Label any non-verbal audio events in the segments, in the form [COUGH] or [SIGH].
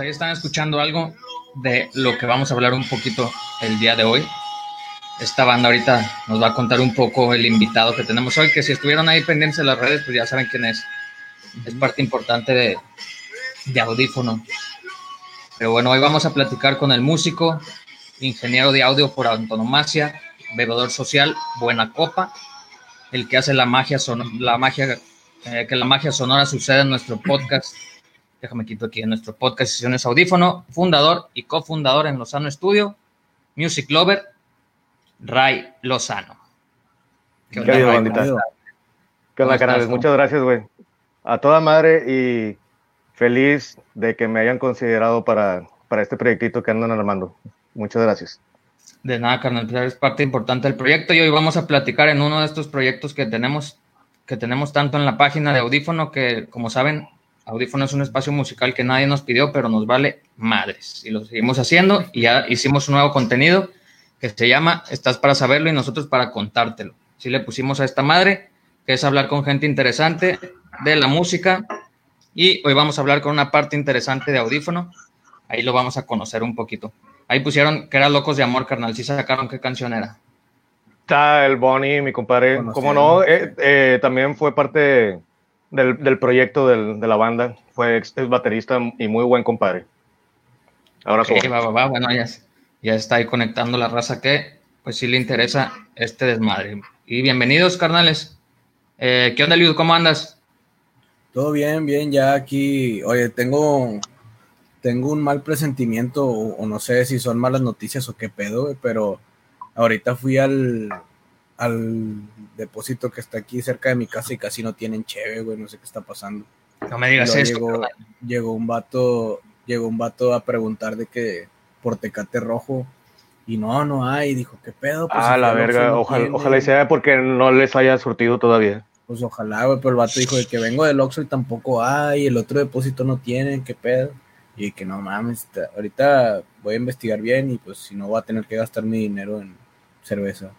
ahí están escuchando algo de lo que vamos a hablar un poquito el día de hoy. Esta banda ahorita nos va a contar un poco el invitado que tenemos hoy, que si estuvieron ahí pendientes de las redes, pues ya saben quién es. Es parte importante de, de audífono. Pero bueno, hoy vamos a platicar con el músico, ingeniero de audio por antonomasia, bebedor social, buena copa, el que hace la magia, son, la magia eh, que la magia sonora sucede en nuestro podcast déjame quito aquí en nuestro podcast Sesiones Audífono, fundador y cofundador en Lozano Studio, Music Lover, Ray Lozano. ¿Qué onda, ¿Qué onda, ¿Qué onda canales? Muchas gracias, güey. A toda madre y feliz de que me hayan considerado para, para este proyectito que andan armando. Muchas gracias. De nada, carnal, pues es parte importante del proyecto y hoy vamos a platicar en uno de estos proyectos que tenemos, que tenemos tanto en la página de Audífono que, como saben, Audífono es un espacio musical que nadie nos pidió, pero nos vale madres. Y lo seguimos haciendo y ya hicimos un nuevo contenido que se llama Estás para saberlo y nosotros para contártelo. Sí le pusimos a esta madre, que es hablar con gente interesante de la música. Y hoy vamos a hablar con una parte interesante de Audífono. Ahí lo vamos a conocer un poquito. Ahí pusieron que era Locos de Amor, carnal. Sí sacaron qué canción era. Está el Bonnie, mi compadre. Como no, eh, eh, también fue parte del, del proyecto del, de la banda. Fue ex, baterista y muy buen compadre. Ahora okay, va, va, va. Bueno, ya, ya está ahí conectando la raza que pues sí le interesa este desmadre. Y bienvenidos, carnales. Eh, ¿Qué onda, Liu? ¿Cómo andas? Todo bien, bien, ya aquí. Oye, tengo, tengo un mal presentimiento, o, o no sé si son malas noticias o qué pedo, pero ahorita fui al, al depósito que está aquí cerca de mi casa y casi no tienen cheve, güey, no sé qué está pasando. No me digas eso. Llegó, llegó, un vato, llegó un vato a preguntar de que por Tecate Rojo y no, no hay, dijo, ¿qué pedo? Pues ah, la verga, no ojalá, ojalá sea porque no les haya surtido todavía. Pues ojalá, güey, pero el vato dijo de que vengo del Oxxo y tampoco hay, el otro depósito no tienen, ¿qué pedo? Y que no mames, ahorita voy a investigar bien y pues si no voy a tener que gastar mi dinero en cerveza.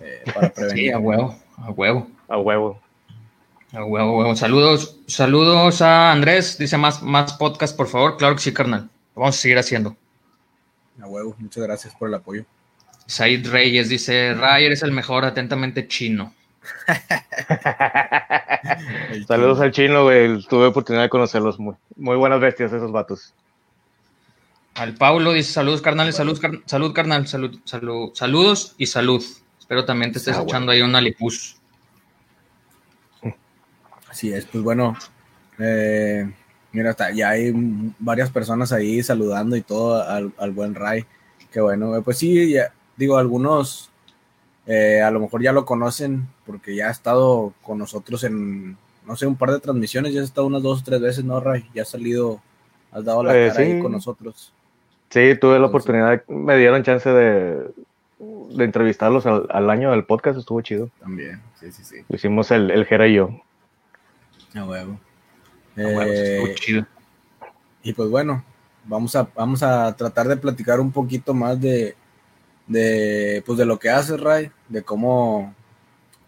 Eh, para [LAUGHS] prevenir. Sí, a huevo, a huevo. A huevo. A huevo, huevo. Saludos, saludos a Andrés. Dice más, más podcast, por favor. Claro que sí, carnal. Lo vamos a seguir haciendo. A huevo, muchas gracias por el apoyo. Said Reyes dice: Ray, eres el mejor, atentamente chino. [LAUGHS] Saludos al chino, güey. Tuve oportunidad de conocerlos. Muy, muy buenas bestias esos vatos. Al Paulo dice: Saludos, carnales. Salud, car salud carnal. Salud, salud, saludos y salud. Espero también te estés ah, echando ahí una lipus. Así es, pues bueno, eh, mira, está, ya hay varias personas ahí saludando y todo al, al buen Ray. Que bueno, pues sí, ya, digo, algunos eh, a lo mejor ya lo conocen porque ya ha estado con nosotros en, no sé, un par de transmisiones, ya ha estado unas dos o tres veces, ¿no, Ray? Ya ha salido, has dado la eh, cara ahí con nosotros. Sí, tuve la oportunidad, me dieron chance de, de entrevistarlos al, año del podcast estuvo chido. También, sí, sí, sí. hicimos el, el Jera y yo. A huevo. Eh, chido. Y pues bueno, vamos a, vamos a tratar de platicar un poquito más de, de, pues de lo que haces, Ray, de cómo,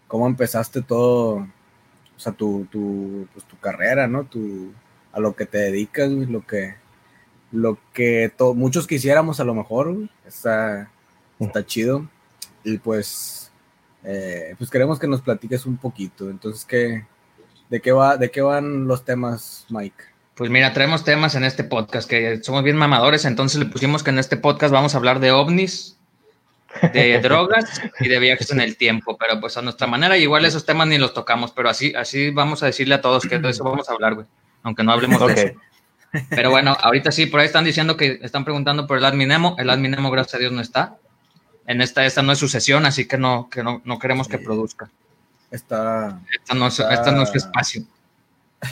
cómo empezaste todo, o sea, tu, tu, pues, tu carrera, ¿no? Tu, a lo que te dedicas, lo que, lo que muchos quisiéramos a lo mejor, Está, está chido. Y pues, eh, pues queremos que nos platiques un poquito. Entonces, ¿qué, de, qué va, ¿de qué van los temas, Mike? Pues mira, traemos temas en este podcast que somos bien mamadores, entonces le pusimos que en este podcast vamos a hablar de ovnis, de [LAUGHS] drogas y de viajes en el tiempo, pero pues a nuestra manera, igual esos temas ni los tocamos, pero así, así vamos a decirle a todos que de eso vamos a hablar, güey, aunque no hablemos de eso. Pero bueno, ahorita sí, por ahí están diciendo que están preguntando por el adminemo, el adminemo gracias a Dios no está, en esta, esta no es su sesión, así que no, que no, no queremos que produzca. Está, esta, no, es, esta no es su espacio.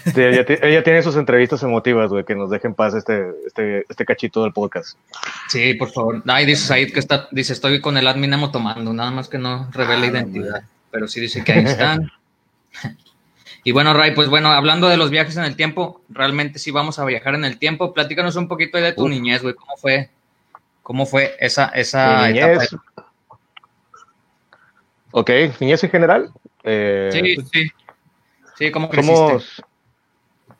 Sí, ella, tiene sus entrevistas emotivas, güey, que nos dejen paz este, este, este cachito del podcast. Sí, por favor. Ay, dice Said que está, dice, estoy con el admin tomando, nada más que no revela ah, identidad, pero sí dice que ahí están. y bueno, Ray, pues bueno, hablando de los viajes en el tiempo, realmente sí vamos a viajar en el tiempo. Platícanos un poquito de tu niñez, güey, ¿cómo fue ¿Cómo fue esa, esa etapa? Ok, niñez en general. Eh, sí, sí. Sí, ¿cómo creciste? Somos,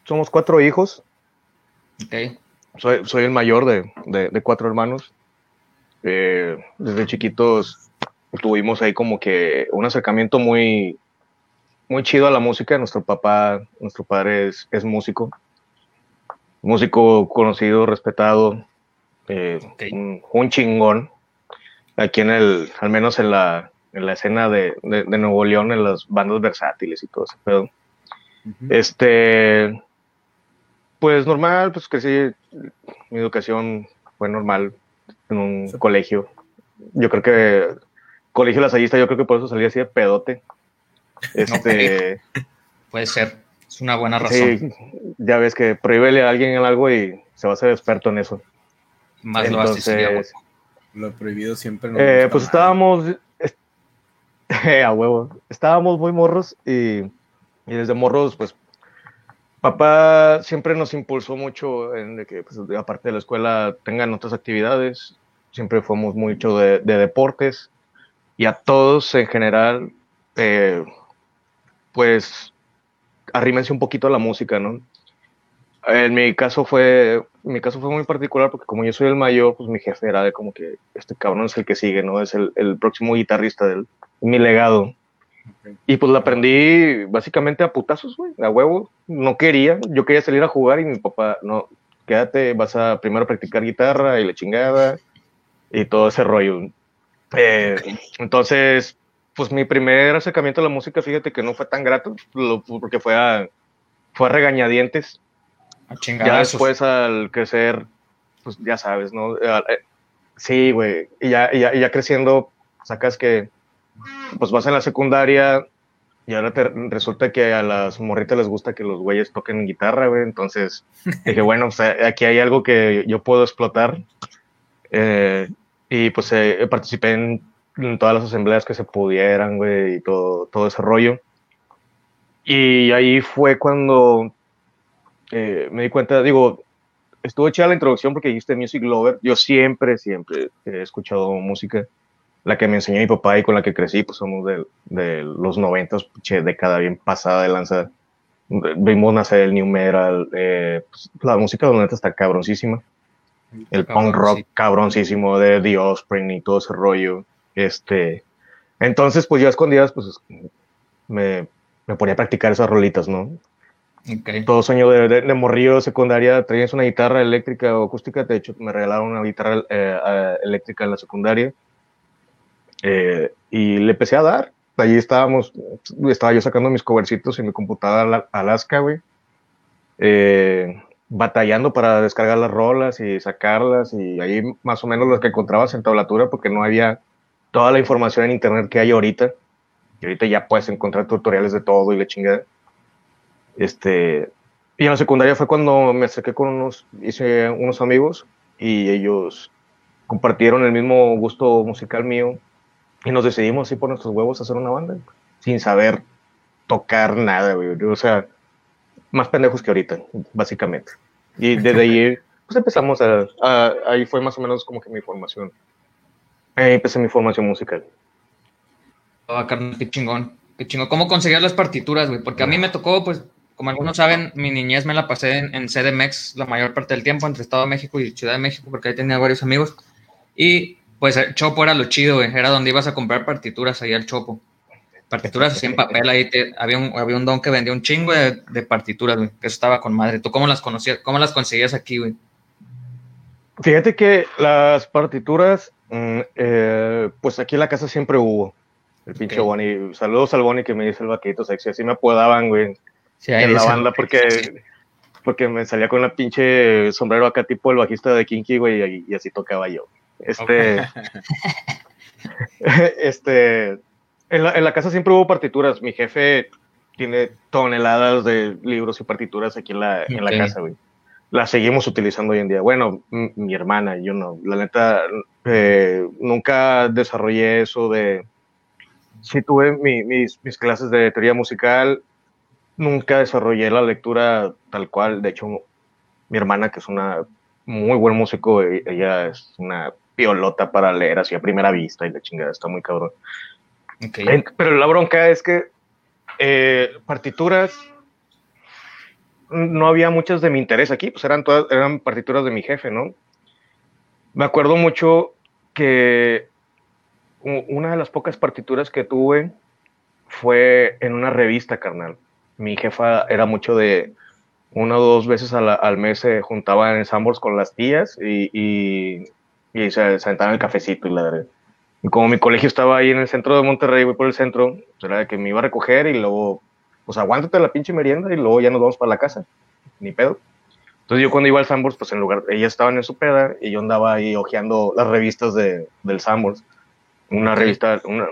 somos cuatro hijos. Ok. soy, soy el mayor de, de, cuatro hermanos. Eh, desde chiquitos tuvimos ahí como que un acercamiento muy, muy chido a la música. Nuestro papá, nuestro padre es, es músico. Músico conocido, respetado, eh, un, chingón. Aquí en el, al menos en la, en la escena de, de, Nuevo León, en las bandas versátiles y todo ese pedo. Este, pues normal, pues crecí, mi educación fue normal en un colegio. Yo creo que colegio lasallista, yo creo que por eso salí así de pedote. Este, [LAUGHS] Puede ser, es una buena razón. ya ves que prohíbele a alguien algo y se va a hacer experto en eso. Más Entonces, lo prohibido siempre no eh, Pues estábamos [LAUGHS] a huevo, estábamos muy morros y, y desde morros, pues papá siempre nos impulsó mucho en de que, pues, aparte de la escuela, tengan otras actividades. Siempre fuimos mucho de, de deportes y a todos en general, eh, pues, arrímense un poquito a la música, ¿no? En mi caso fue, mi caso fue muy particular porque como yo soy el mayor, pues mi jefe era de como que este cabrón es el que sigue, ¿no? Es el, el próximo guitarrista de mi legado. Y pues la aprendí básicamente a putazos, güey, a huevo. No quería, yo quería salir a jugar y mi papá, no, quédate, vas a primero practicar guitarra y la chingada y todo ese rollo. Eh, entonces, pues mi primer acercamiento a la música, fíjate que no fue tan grato, porque fue a, fue a regañadientes. A ya después al crecer, pues ya sabes, ¿no? Eh, sí, güey, y ya, y ya, y ya creciendo, sacas que pues vas en la secundaria y ahora te resulta que a las morritas les gusta que los güeyes toquen guitarra, güey. Entonces [LAUGHS] dije, bueno, aquí hay algo que yo puedo explotar. Eh, y pues eh, participé en, todas las asambleas que se pudieran, güey, y todo, todo ese rollo. Y ahí fue cuando eh, me di cuenta, digo, estuvo chida la introducción porque dijiste Music Lover. Yo siempre, siempre he escuchado música la que me enseñó mi papá y con la que crecí, pues somos de, de los noventas, década bien pasada de lanza. Vimos nacer el New Metal, eh, pues, la música de los está cabroncísima. El punk rock cabroncísimo de The Offspring y todo ese rollo. Este, entonces, pues yo a escondidas, pues me, me ponía a practicar esas rolitas, ¿no? Todo sueño de, de, morrillo secundaria, traías una guitarra eléctrica o acústica, de hecho me regalaron una guitarra eh, eléctrica en la secundaria eh, y le empecé a dar. Allí estábamos, estaba yo sacando mis covercitos en mi computadora Alaska, güey. Eh, batallando para descargar las rolas y sacarlas y ahí más o menos las que encontrabas en tablatura porque no había toda la información en internet que hay ahorita. Y ahorita ya puedes encontrar tutoriales de todo y le chingada. Este, y en la secundaria fue cuando me acerqué con unos, hice unos amigos y ellos compartieron el mismo gusto musical mío y nos decidimos así por nuestros huevos a hacer una banda, sin saber tocar nada, güey. O sea, más pendejos que ahorita, básicamente. Y [LAUGHS] desde ahí, pues empezamos a, Ahí fue más o menos como que mi formación. Ahí empecé mi formación musical. Ah, qué chingón. Qué chingón. ¿Cómo conseguías las partituras, güey? Porque a mí me tocó, pues, como algunos saben, mi niñez me la pasé en, en CDMX la mayor parte del tiempo, entre Estado de México y Ciudad de México, porque ahí tenía varios amigos. Y pues el Chopo era lo chido, güey. Era donde ibas a comprar partituras ahí al Chopo. Partituras así en papel, ahí había, un, había un don que vendía un chingo de, partituras, güey. Que eso estaba con madre. ¿Tú cómo las conocías? ¿Cómo las conseguías aquí, güey? Fíjate que las partituras, mm, eh, pues aquí en la casa siempre hubo. El pinche Bonnie. Saludos al Bonnie que me dice el vaquito sexy. Así me apodaban, güey. En la banda porque, porque me salía con la pinche sombrero acá tipo el bajista de Kinky, güey, y así tocaba yo. Este, [LAUGHS] este, en la, en la, casa siempre hubo partituras. Mi jefe tiene toneladas de libros y partituras aquí en la, en la casa, güey. Las seguimos utilizando hoy en día. Bueno, mi hermana, yo no. La neta, eh, nunca desarrollé eso de... Sí tuve mis, mis clases de teoría musical, nunca desarrollé la lectura tal cual. De hecho, mi hermana, que es una muy buen músico, e, ella es una piolota para leer así a primera vista y la chingada está muy cabrón. Pero la bronca es que eh, partituras, no había muchas de mi interés aquí, pues eran todas, eran partituras de mi jefe, ¿no? Me acuerdo mucho que una de las pocas partituras que tuve fue en una revista, carnal. Mi jefa era mucho de una o dos veces al mes se juntaban en Sambors con las tías y, y, y se, sentaban el cafecito y la verdad. Y como mi colegio estaba ahí en el centro de Monterrey, voy por el centro, pues era de que me iba a recoger y luego, pues aguántate la pinche merienda y luego ya nos vamos para la casa. Ni pedo. Entonces yo cuando iba al Sambors, pues en lugar, ellas estaban en su peda y yo andaba ahí hojeando las revistas de, del Sambors. Una revista, una,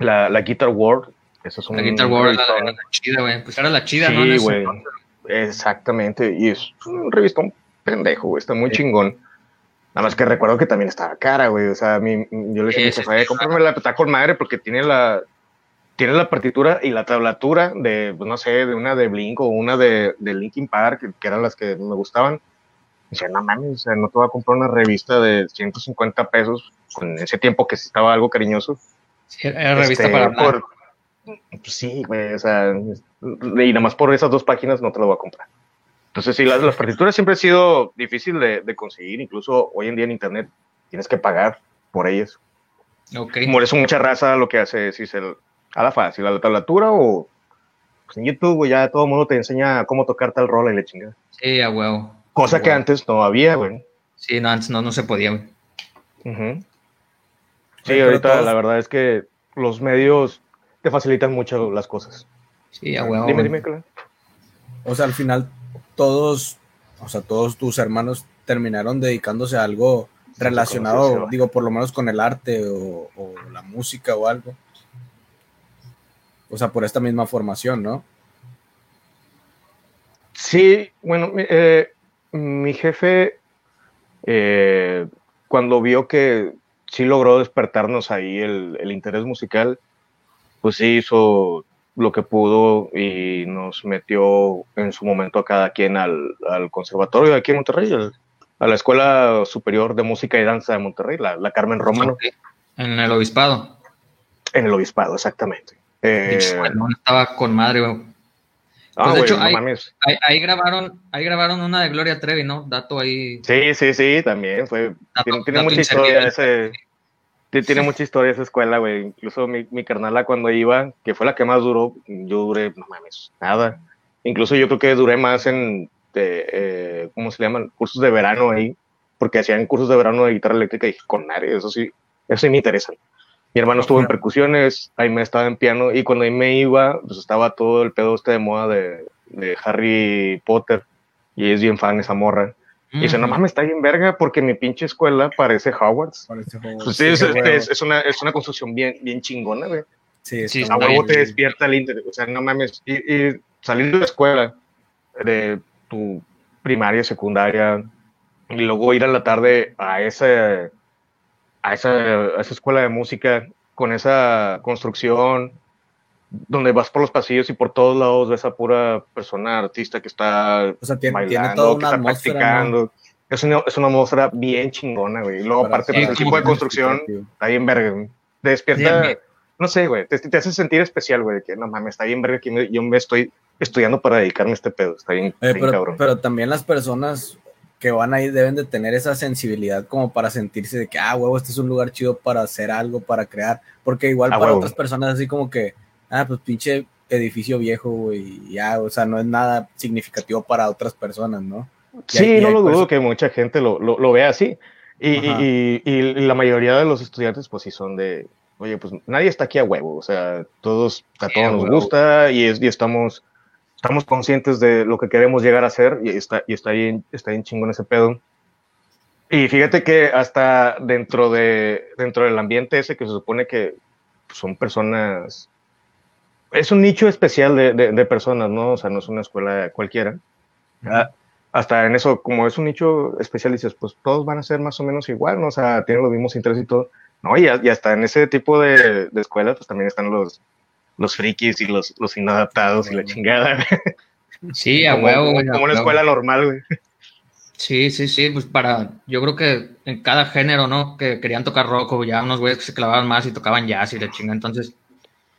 la, la Guitar World. Eso es un, la Guitar World era la, chida, güey. Pues era la chida, sí, ¿no? güey. Exactamente. Y es un revistón pendejo, güey. Está muy chingón. Nada más que recuerdo que también estaba cara, güey. O sea, mi, yo le dije a mi cómprame la está con madre porque tiene la, tiene la partitura y la tablatura de, pues, no sé, de una de Blink o una de, de Linkin Park, que, eran las que me gustaban. Decía, no mames, o sea, no te voy a comprar una revista de 150 pesos con ese tiempo que estaba algo cariñoso. Sí, era revista este, para. Pues sí, güey, o sea, y nada más por esas dos páginas no te lo voy a comprar. Entonces, sí, las, las partituras siempre han sido difícil de, de, conseguir, incluso hoy en día en Internet tienes que pagar por ellas. Ok. Por eso mucha raza lo que hace es irse a la fácil, a la tablatura o pues en YouTube, ya todo el mundo te enseña cómo tocar tal rola y le chinga. Sí, a huevo. Cosa que antes no había, güey. Sí, no, antes no, no se podía, güey. Sí, ahorita la verdad es que los medios te facilitan mucho las cosas. Sí, a huevo. Dime, dime, claro. O sea, al final todos, o sea, todos tus hermanos terminaron dedicándose a algo relacionado, digo, por lo menos con el arte o, la música o algo. O sea, por esta misma formación, ¿no? Sí, bueno, eh, mi jefe, eh, cuando vio que sí logró despertarnos ahí el, el interés musical, pues sí hizo lo que pudo y nos metió en su momento a cada quien al, al conservatorio de aquí en Monterrey, a la Escuela Superior de Música y Danza de Monterrey, la, la Carmen Romano. En el obispado. En el obispado, exactamente. Eh, estaba con madre, ah, pues de hecho, ahí, grabaron, ahí grabaron una de Gloria Trevi, ¿no? Dato ahí. Sí, sí, sí, también fue. tiene, mucha historia ese, tiene mucha historia esa escuela, güey. Incluso mi, mi carnala cuando iba, que fue la que más duró, yo duré, no mames, nada. Incluso yo creo que duré más en, eh, ¿cómo se llaman? Cursos de verano ahí, porque hacían cursos de verano de guitarra eléctrica y dije, con nadie, eso sí, eso sí me interesa. Mi hermano estuvo en percusiones, ahí me estaba en piano y cuando ahí me iba, pues estaba todo el pedo este de moda de, de Harry Potter y es bien fan esa morra. Y dice, no mames, está bien verga porque mi pinche escuela parece Hogwarts. Parece Hogwarts. Pues sí, es, es, una, es una construcción bien, bien chingona, güey. Sí, sí a huevo te despierta el interés. O sea, no mames. Y, y salir de la escuela, de tu primaria, secundaria, y luego ir a la tarde a esa, a esa, a esa escuela de música con esa construcción, donde vas por los pasillos y por todos lados ves a pura persona artista que está o sea, tiene, bailando, que está practicando. Es una, es una atmósfera bien chingona, güey. Y luego, aparte, pues, el tipo de construcción está bien verga. Te despierta, no sé, güey, te, te, hace sentir especial, güey, que no mames, está bien verga que yo me estoy estudiando para dedicarme a este pedo. Está bien, pero, cabrón. Pero también las personas que van ahí deben de tener esa sensibilidad como para sentirse de que, ah, huevo, este es un lugar chido para hacer algo, para crear. Porque igual para otras personas así como que ah, pues pinche edificio viejo, y ya, o sea, no es nada significativo para otras personas, ¿no? sí, no lo dudo que mucha gente lo, lo, lo vea así. Y, y, y, la mayoría de los estudiantes, pues sí son de, oye, pues nadie está aquí a huevo, o sea, todos, a todos nos gusta y, es, y estamos, estamos conscientes de lo que queremos llegar a hacer y está, y está bien, está bien chingón ese pedo. Y fíjate que hasta dentro, de, dentro del ambiente ese que se supone que son personas es un nicho especial de, de, personas, ¿no? O sea, no es una escuela cualquiera. Ah, hasta en eso, como es un nicho especial, dices, pues todos van a ser más o menos igual, ¿no? O sea, tienen los mismos intereses y todo. No, y, y hasta en ese tipo de, de escuelas, pues también están los, los frikis y los, los inadaptados y la chingada. Sí, a huevo, güey. Como una escuela normal, güey. Sí, sí, sí, pues para, yo creo que en cada género, ¿no? Que querían tocar rock o ya unos güeyes que se clavaban más y tocaban jazz y la chinga, entonces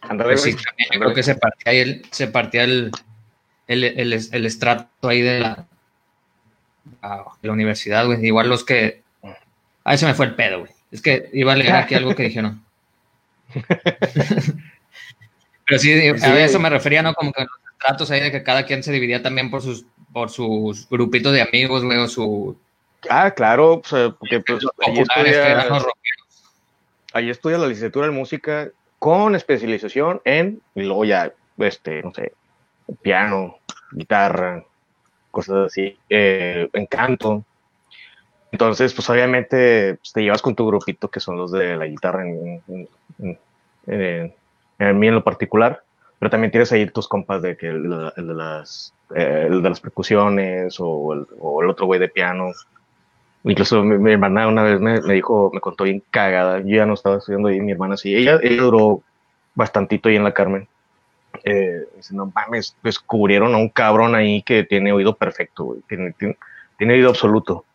pues sí, yo creo que se partía el, se partía el, el, el, el estrato ahí de la, la universidad, güey. Igual los que. Ahí se me fue el pedo, güey. Es que iba a leer aquí algo que dijeron. [LAUGHS] Pero sí, a eso me refería, ¿no? Como que los estratos ahí de que cada quien se dividía también por sus, por sus grupitos de amigos, güey, o su. Ah, claro, porque pues, ahí, estudia, ahí estudia la licenciatura en música con especialización en, y luego ya, este, no sé, piano, guitarra, cosas así, eh, en canto. Entonces, pues obviamente pues, te llevas con tu grupito, que son los de la guitarra, en, en, en, mí en lo particular, pero también tienes ahí tus compas de que el, de, las, eh, de las percusiones o el, o el otro güey de piano. Incluso mi, hermana una vez me, me, dijo, me contó bien cagada, yo ya no estaba estudiando ahí, mi hermana sí, ella, ella duró bastantito ahí en la Carmen. Eh, no mames, descubrieron a un cabrón ahí que tiene oído perfecto, Tiene, tiene, oído absoluto.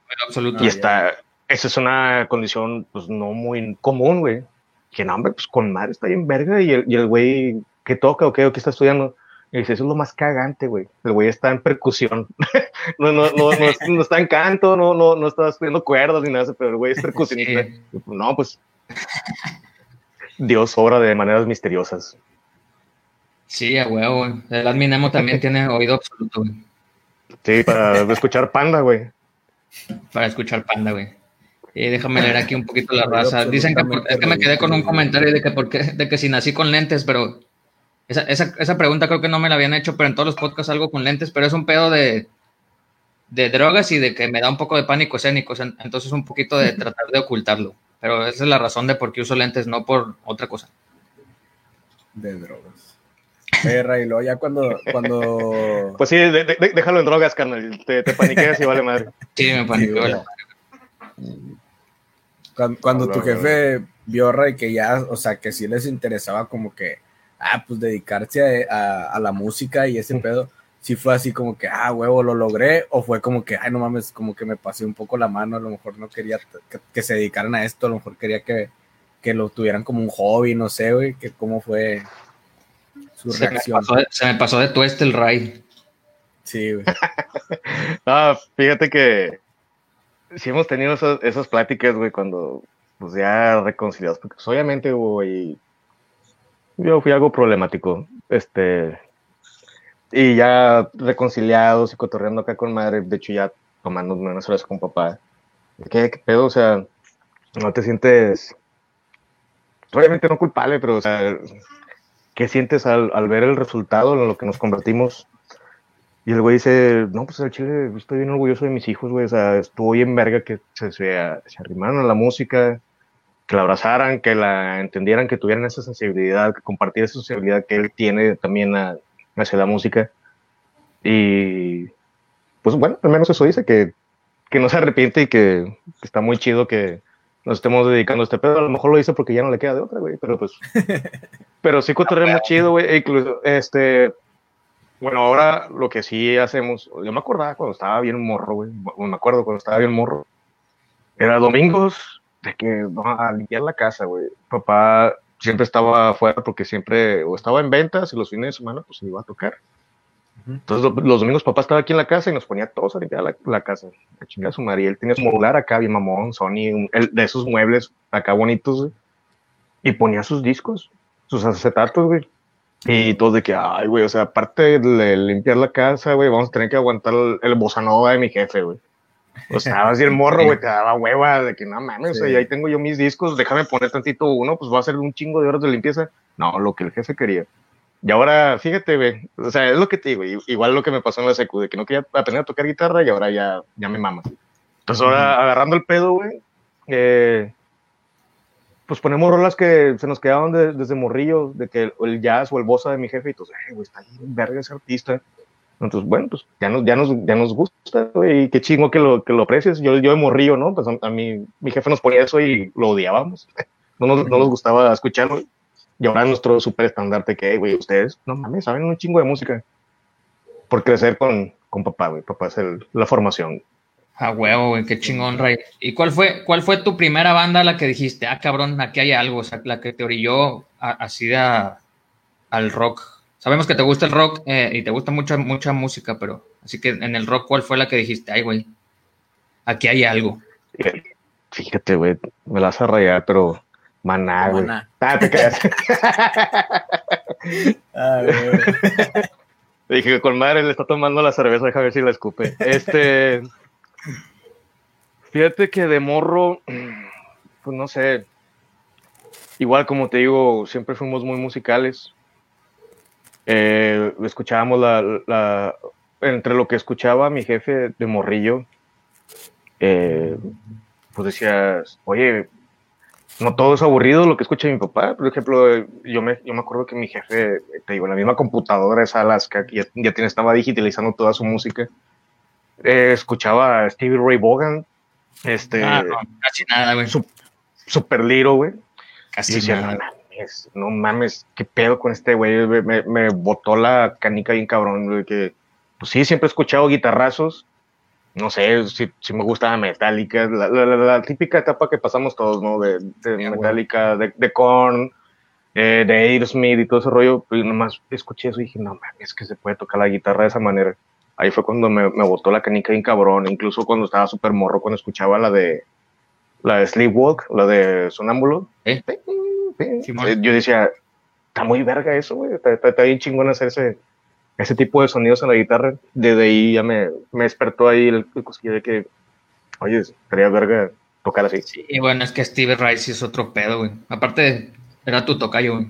Y está, esa es una condición, pues, no muy común, güey. Que no, hombre, pues con madre está bien verga y el, y el güey que toca o que, que está estudiando, y dice, eso es lo más cagante, güey. El güey está en percusión. [LAUGHS] no, no, no, no, está en canto, no, no, no está estudiando cuerdas ni nada, pero el güey es [LAUGHS] percusionista. No, pues Dios obra de maneras misteriosas. Sí, a huevo, El adminemo también [LAUGHS] tiene oído absoluto, güey. Sí, para escuchar panda, güey. Para escuchar panda, güey. Y déjame leer aquí un poquito la raza. Dicen que, es que me quedé con un comentario de que, por de que si nací con lentes, pero esa, esa, esa, pregunta creo que no me la habían hecho, pero en todos los podcasts algo con lentes, pero es un pedo de, de drogas y de que me da un poco de pánico escénico, entonces un poquito de [LAUGHS] tratar de ocultarlo. Pero esa es la razón de por qué uso lentes, no por otra cosa. De drogas. Perra, y luego ya cuando, cuando... [LAUGHS] Pues sí, déjalo en drogas, carnal. Te, te paniqueas y vale madre. [LAUGHS] Sí, me paniqueo. Cuando, tu jefe vio, Ray, que ya, o sea, que sí les interesaba como que, ah, pues dedicarse a, la música y ese pedo, sí fue así como que, ah, huevo, lo logré, o fue como que, ay, no mames, como que me pasé un poco la mano, a lo mejor no quería que, se dedicaran a esto, a lo mejor quería que, que lo tuvieran como un hobby, no sé, güey, que cómo fue se Me pasó de, tueste el Ray. Sí, güey. [LAUGHS] ah, fíjate que sí hemos tenido esas, pláticas, güey, cuando pues ya reconciliados, porque pues, obviamente, güey, yo fui algo problemático, este, y ya reconciliados y cotorreando acá con madre, de hecho ya tomando unas horas con papá, ¿qué, pedo? O sea, no te sientes, obviamente no culpable, pero, o sea, ¿qué sientes al, ver el resultado en lo que nos convertimos? Y el güey dice, no, pues el chile, estoy bien orgulloso de mis hijos, güey, o sea, estuvo bien verga que se, se, arrimaron a la música, que la abrazaran, que la entendieran, que tuvieran esa sensibilidad, que compartiera esa sensibilidad que él tiene también hacia la música. Y pues bueno, al menos eso dice, que, que no se arrepiente y que, que está muy chido que, nos estemos dedicando a este pedo. A lo mejor lo hice porque ya no le queda de otra, güey, pero pues. [LAUGHS] pero sí cotorré muy chido, güey. E incluso, este. Bueno, ahora lo que sí hacemos, yo me acordaba cuando estaba bien morro, güey. Me acuerdo cuando estaba bien morro. Era domingos de que vamos a limpiar la casa, güey. Papá siempre estaba afuera porque siempre o estaba en ventas y los fines de semana pues iba a tocar. Entonces los domingos papá estaba aquí en la casa y nos ponía todos a limpiar la, la casa. A chingar su María. Él tenía su modular acá, bien mamón, Sony, de esos muebles acá bonitos, Y ponía sus discos, sus acetatos, güey. Y todos de que, ay, güey, o sea, aparte de limpiar la casa, güey, vamos a tener que aguantar el, el bossa nova de mi jefe, güey. O sea, así el morro, güey, te daba hueva de que no mames, o sea, y ahí tengo yo mis discos, déjame poner tantito uno, pues va a ser un chingo de horas de limpieza. No, lo que el jefe quería. Y ahora, fíjate, güey, o sea, es lo que te digo, igual lo que me pasó en la secu, de que no quería aprender a tocar guitarra y ahora ya, ya me mamas. Entonces ahora, agarrando el pedo, güey, eh, pues ponemos rolas que se nos quedaban desde morrillo, de que el, jazz o el bossa de mi jefe, y entonces, güey, está bien verga ese artista. Entonces, bueno, pues ya nos, ya nos, ya nos gusta, güey, y qué chingo que lo, que lo aprecies. Yo, yo de morrillo, ¿no? Pues a, mí, mi jefe nos ponía eso y lo odiábamos. [LAUGHS] No nos, no nos gustaba escucharlo. Y ahora nuestro super estandarte que, güey, ustedes, no mames, saben un chingo de música. Por crecer con, con papá, güey. Papá es el, la formación. Ah, huevo, güey, qué chingón, Ray. ¿Y cuál fue, cuál fue tu primera banda a la que dijiste, ah, cabrón, aquí hay algo? O sea, la que te orilló así de al rock sabemos que te gusta el rock eh, y te gusta mucha, mucha música, pero así que en el rock, ¿cuál fue la que dijiste? Ay, güey, aquí hay algo. Fíjate, güey, me la vas a rayar, pero maná, güey. Ah, te quedas. [LAUGHS] ah, Dije que con madre le está tomando la cerveza, deja ver si la escupe. Este. Fíjate que de morro, pues no sé. Igual como te digo, siempre fuimos muy musicales. Eh, escuchábamos la, la, Entre lo que escuchaba mi jefe de morrillo, eh, pues decías, oye, no todo es aburrido lo que escucha mi papá. Por ejemplo, yo me, yo me acuerdo que mi jefe, te digo, en la misma computadora esa Alaska, ya, ya tiene, estaba digitalizando toda su música, eh, escuchaba a Stevie Ray Vaughan, este, ah, no, casi nada, güey. Super Liro, güey. Casi nada. No mames, no mames, qué pedo con este güey, me, me, botó la canica bien cabrón, güey, que, pues sí, siempre he escuchado guitarrazos, no sé, si, si me gusta Metallica, la, la, la, típica etapa que pasamos todos, ¿no? De, de Metallica, de, de Korn, eh, de Aerosmith y todo ese rollo, y nomás escuché eso y dije, no mames, es que se puede tocar la guitarra de esa manera. Ahí fue cuando me, me botó la canica bien cabrón, incluso cuando estaba súper morro, cuando escuchaba la de la de Sleepwalk, la de Sonámbulo. ¿Eh? Yo decía, está muy verga eso, güey, está, está, está bien chingón hacer ese ese tipo de sonidos en la guitarra, desde ahí ya me, me despertó ahí el, el de que, oye, estaría verga tocar así. Sí, bueno, es que Steve Rice es otro pedo, güey. Aparte, era tu tocayo, güey.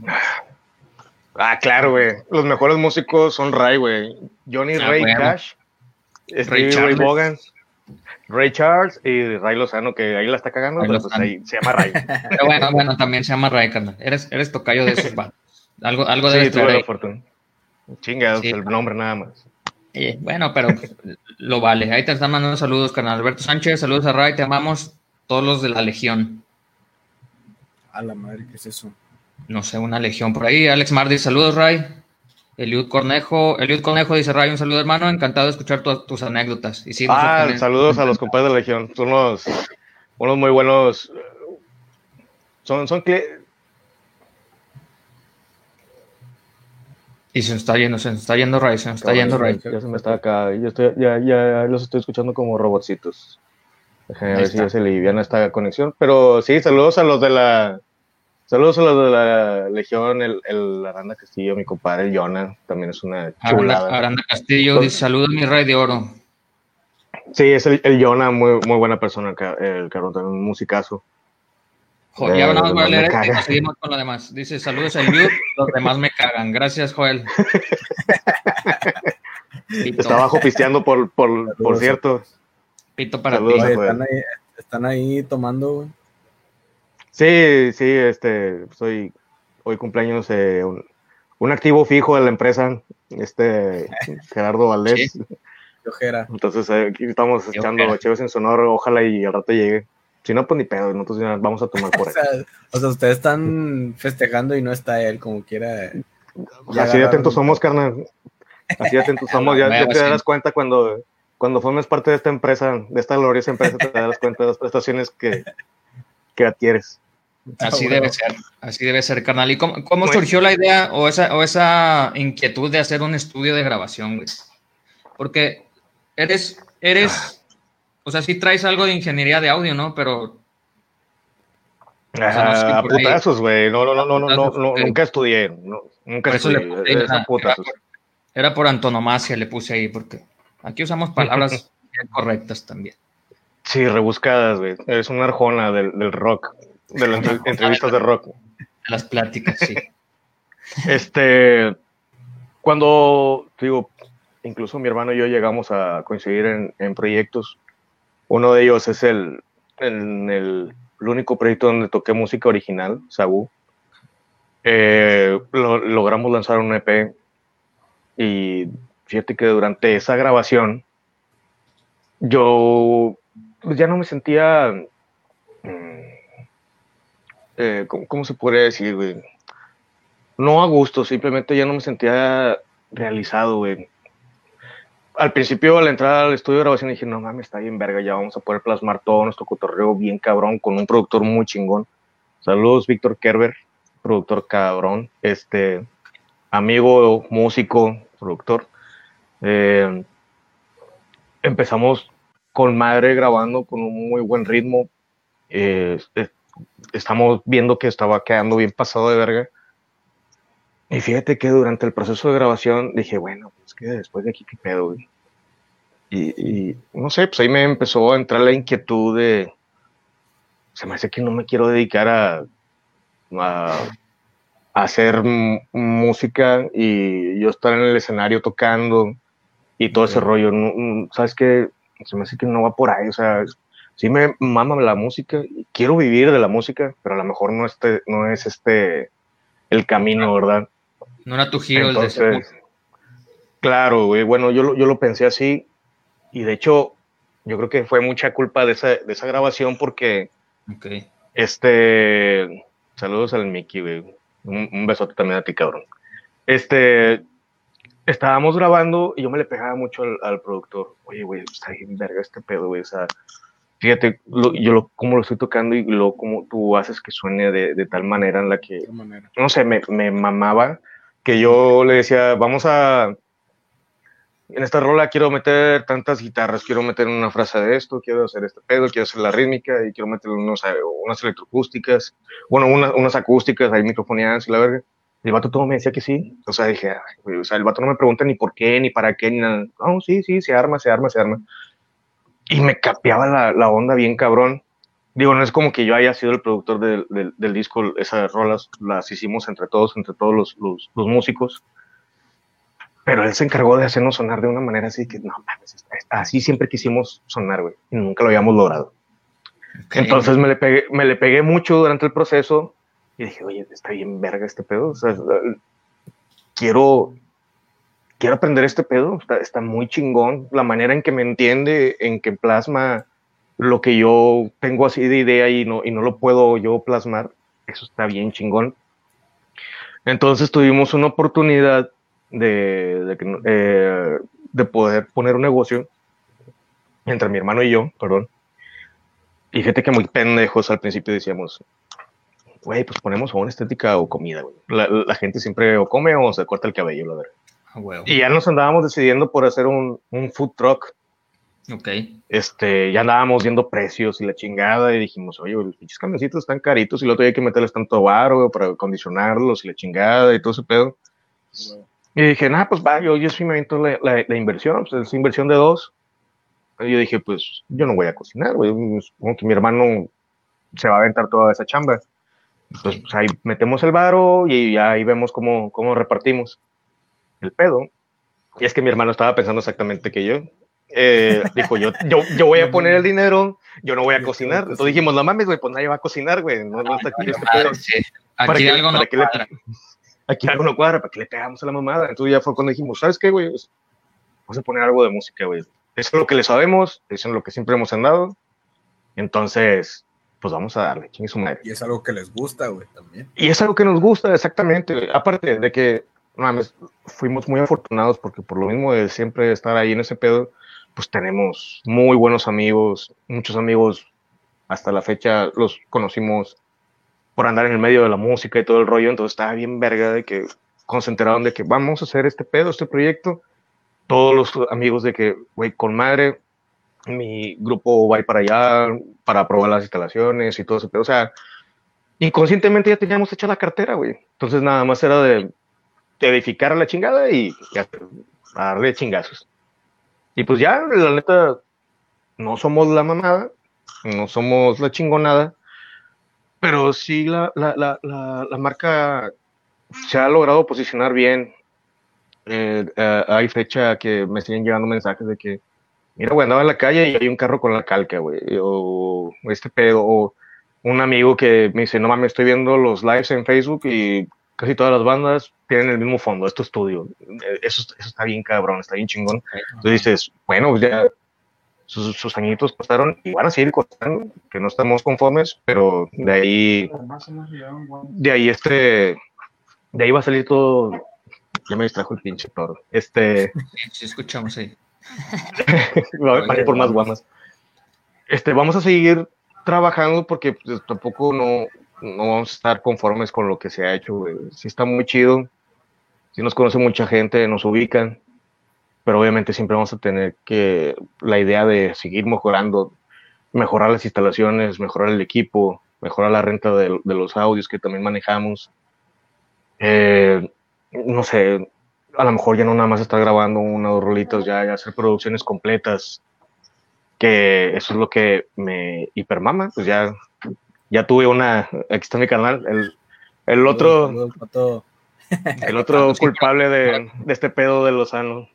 Ah, claro, güey. Los mejores músicos son Ray, güey. Johnny ah, Ray Cash, Steve Ray Vaughan, Ray Charles y Ray Lozano, que ahí la está cagando, pero pues ahí se llama Ray. [LAUGHS] Pero bueno, bueno, también se llama Ray, carnal. Eres, eres tocayo de esos Algo, algo de sí, tuve la fortuna. Chingados, el nombre nada más. bueno, pero lo vale. Ahí te están mandando saludos, canal Alberto Sánchez. Saludos a Ray, te amamos. Todos los de la Legión. A la madre, ¿qué es eso? No sé, una legión por ahí. Alex Mardi, saludos, Ray. Eliud Cornejo, Eliud Cornejo dice Ray, un saludo hermano, encantado de escuchar tus anécdotas. Y ah, saludos a los compadres de la Legión, son unos, unos muy buenos, son, son, Y se está yendo, se está yendo Ray, se está yendo Ray. Ya se me está acá, yo estoy, ya, ya los estoy escuchando como robotcitos. Déjenme ver si ya se liviana esta conexión. Pero sí, saludos a los de la. Saludos a los de la Legión, el, el Aranda Castillo, mi compadre, el Jonah, también es una chulada. Aranda, Castillo dice: Saludos, mi Ray de Oro. Sí, es el, el Jonah, muy, muy buena persona, el cabrón, un musicazo. Joder, ya vamos a leer y seguimos con lo demás. Dice, saludos a YouTube, los demás me cagan. Gracias, Joel. [LAUGHS] Está abajo pisteando, por, por, por cierto. Pito para ti. Están ahí, están ahí tomando, Sí, sí, este, soy, hoy cumpleaños eh, un, un, activo fijo de la empresa, este, [LAUGHS] Gerardo Valdés. Sí. Entonces, eh, aquí estamos echando chéves en sonor, ojalá y al rato llegue. Si no, pues ni pedo, nosotros vamos a tomar por [LAUGHS] él. o, sea, ustedes están festejando y no está él, como quiera. Así de atentos somos, carnal. Así de atentos [LAUGHS] somos. Ya, te darás cuenta cuando, cuando formes parte de esta empresa, de esta gloriosa empresa, te darás cuenta de las prestaciones que, que adquieres. Así debe ser, así debe ser, carnal. ¿Y cómo, cómo surgió la idea o esa, o esa inquietud de hacer un estudio de grabación, güey? Porque eres, eres o sea, sí traes algo de ingeniería de audio, ¿no? Pero. Ah, putazos, güey. No, no, no, no, no, no, nunca estudié. nunca estudié. era, era, por, antonomasia, le puse ahí, porque aquí usamos palabras [LAUGHS] correctas también. Sí, rebuscadas, güey. Es una arjona del, del rock, de las entrevistas de rock. Las pláticas, sí. [LAUGHS] Este, cuando, digo, incluso mi hermano y yo llegamos a coincidir en, en proyectos uno de ellos es el, el, único proyecto donde toqué música original, Sabu. Eh, logramos lanzar un EP y fíjate que durante esa grabación yo ya no me sentía, mm, eh, ¿cómo, se puede decir? No a gusto, simplemente ya no me sentía realizado, güey al principio, al entrar al estudio de grabación, dije, no mames, está bien verga, ya vamos a poder plasmar todo nuestro cotorreo bien cabrón con un productor muy chingón. Saludos, Víctor Kerber, productor cabrón. Este, amigo, músico, productor. Eh, empezamos con madre grabando con un muy buen ritmo. Eh, estamos viendo que estaba quedando bien pasado de verga. Y fíjate que durante el proceso de grabación dije, bueno, pues que después de aquí, ¿qué pedo? Y, no sé, pues ahí me empezó a entrar la inquietud de, se me hace que no me quiero dedicar a, a, hacer música y yo estar en el escenario tocando y todo ese rollo. ¿Sabes qué? Se me hace que no va por ahí, o sea, sí me mama la música, quiero vivir de la música, pero a lo mejor no, este, no es este el camino, ¿verdad? No era tu giro el de Claro, güey, bueno, yo, yo lo pensé así y de hecho yo creo que fue mucha culpa de esa, de esa grabación porque este, saludos al Mickey, güey, un, besote también a ti, cabrón. Este, estábamos grabando y yo me le pegaba mucho al, productor, oye, güey, está bien verga este pedo, güey, o sea, fíjate, yo lo, cómo lo estoy tocando y lo cómo tú haces que suene de, de tal manera en la que, no sé, me, me mamaba que yo le decía, vamos a, en esta rola quiero meter tantas guitarras, quiero meter una frase de esto, quiero hacer este pedo, quiero hacer la rítmica y quiero meter unos, unas electroacústicas, bueno, unas acústicas ahí microfoneadas y la verga. El vato todo me decía que sí. O sea, dije, o sea, el vato no me pregunta ni por qué, ni para qué, ni nada. No, sí, sí, se arma, se arma, se arma. Y me capeaba la, la onda bien cabrón. Digo, no es como que yo haya sido el productor del, del, disco, esas rolas las hicimos entre todos, entre todos los, los, músicos. Pero él se encargó de hacernos sonar de una manera así que, no así siempre quisimos sonar, güey, y nunca lo habíamos logrado. Entonces me le, pegué, me le pegué mucho durante el proceso y dije, oye, está bien verga este pedo. O sea, quiero, quiero aprender este pedo. Está, muy chingón la manera en que me entiende, en que plasma lo que yo tengo así de idea y no, y no lo puedo yo plasmar, eso está bien chingón. Entonces tuvimos una oportunidad de, eh, de, poder poner un negocio entre mi hermano y yo, perdón. Y fíjate que muy pendejos al principio decíamos, güey, pues ponemos una estética o comida, güey. La, gente siempre o come o se corta el cabello, la verdad. Ah, y ya nos andábamos decidiendo por hacer un, un food truck Ok. Este, ya andábamos viendo precios y la chingada y dijimos, oye, los pinches camioncitos están caritos y luego hay que meterles tanto barro para acondicionarlos y la chingada y todo ese pedo. Y dije, nada, pues va, yo, yo sí me avento la, la, inversión, pues es inversión de dos. Y yo dije, pues yo no voy a cocinar, güey, supongo que mi hermano se va a aventar toda esa chamba. Entonces, pues ahí metemos el varo y ahí vemos cómo, cómo repartimos el pedo. Y es que mi hermano estaba pensando exactamente que yo. Eh, [LAUGHS] dijo, yo, yo, yo voy a poner el dinero, yo no voy a cocinar. Entonces dijimos, no mames, güey, pues nadie va a cocinar, güey. No, no está aquí este pedo. Aquí algo no cuadra. aquí algo no cuadra, ¿para que le pegamos a la mamada? Entonces ya fue cuando dijimos, ¿sabes qué, güey? Pues, vamos a poner algo de música, güey. Eso es lo que le sabemos, eso es lo que siempre hemos andado. Entonces, pues vamos a darle, chingue su madre. Y es algo que les gusta, güey, también. Y es algo que nos gusta, exactamente. Aparte de que, mames, fuimos muy afortunados porque por lo mismo de siempre estar ahí en ese pedo, pues tenemos muy buenos amigos, muchos amigos hasta la fecha los conocimos por andar en el medio de la música y todo el rollo, entonces estaba bien verga de que enteraron de que vamos a hacer este pedo, este proyecto, todos los amigos de que, güey, con madre, mi grupo va a ir para allá para probar las instalaciones y todo ese pedo, o sea, inconscientemente ya teníamos hecha la cartera, güey, entonces nada más era de, edificar a la chingada y, y a darle chingazos. Y pues ya, la neta, no somos la mamada, no somos la chingonada, pero sí la, la, la, la, marca se ha logrado posicionar bien. Eh, eh, hay fecha que me siguen llegando mensajes de que, mira, güey, andaba en la calle y hay un carro con la calca, güey, o este pedo, o un amigo que me dice, no mames, estoy viendo los lives en Facebook y casi todas las bandas tienen el mismo fondo, esto estudio. Eh, eso, eso está bien cabrón, está bien chingón. Entonces dices, bueno, pues ya sus, sus, añitos costaron y van a seguir costando, que no estamos conformes, pero de ahí, de ahí este, de ahí va a salir todo. Ya me distrajo el pinche toro. Este. [LAUGHS] Sí, escuchamos ahí. [LAUGHS] por más guamas. Este, vamos a seguir trabajando porque pues, tampoco no, no vamos a estar conformes con lo que se ha hecho, Sí está muy chido. sí nos conoce mucha gente, nos ubican, pero obviamente siempre vamos a tener que la idea de seguir mejorando, mejorar las instalaciones, mejorar el equipo, mejorar la renta de, los audios que también manejamos. Eh, no sé, a lo mejor ya no nada más estar grabando una o dos rolitos, ya, ya hacer producciones completas, que eso es lo que me hipermama, pues ya, ya tuve una, aquí está mi canal, el, el otro, el otro culpable de, de, este pedo de Lozano.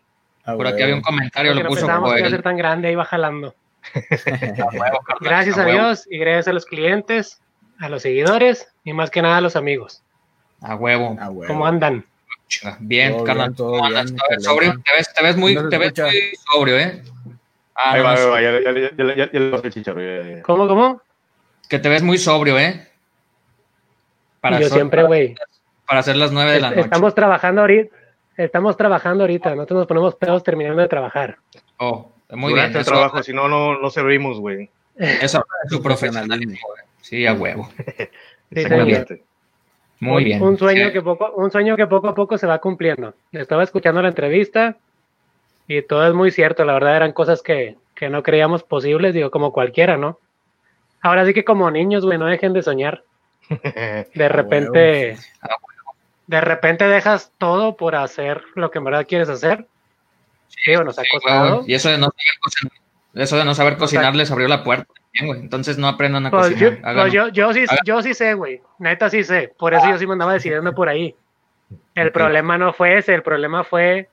Ah, Por aquí había un comentario, lo no puso. Pensábamos que iba a ser tan grande, ahí va jalando. [LAUGHS] gracias a Dios y gracias a los clientes, a los seguidores y más que nada a los amigos. A huevo. A huevo. ¿Cómo andan? Bien, carnal. sobrio? Te ves, te ves muy, te ves muy sobrio, ¿eh? Ah, ahí va, va, ya, ya, ya, ya, chicharro. ¿Cómo, cómo? Que te ves muy sobrio, ¿eh? Para Yo siempre, güey. Para hacer las nueve de la noche. Estamos trabajando ahorita. Estamos trabajando ahorita. Nosotros nos ponemos pedos terminando de trabajar. Oh, muy Durante bien. el trabajo, si no, no, no servimos, güey. Eso es su profesionalismo. Sí, a huevo. [LAUGHS] Sí, muy bien. Muy bien. Un sueño, que poco, un sueño que poco a poco se va cumpliendo. Estaba escuchando la entrevista y todo es muy cierto. La verdad eran cosas que, que no creíamos posibles, digo, como cualquiera, ¿no? Ahora sí que como niños, güey, no dejen de soñar. [LAUGHS] De repente, de repente dejas todo por hacer lo que en verdad quieres hacer. Sí, nos ha costado. Y eso de no saber cocinar, eso de no saber cocinar les abrió la puerta. Entonces no aprendan a pues cocinar. Yo, pues yo, yo, sí, yo sí sé, güey. Neta sí sé. Por eso yo sí me andaba decidiendo por ahí. El problema no fue ese, el problema fue,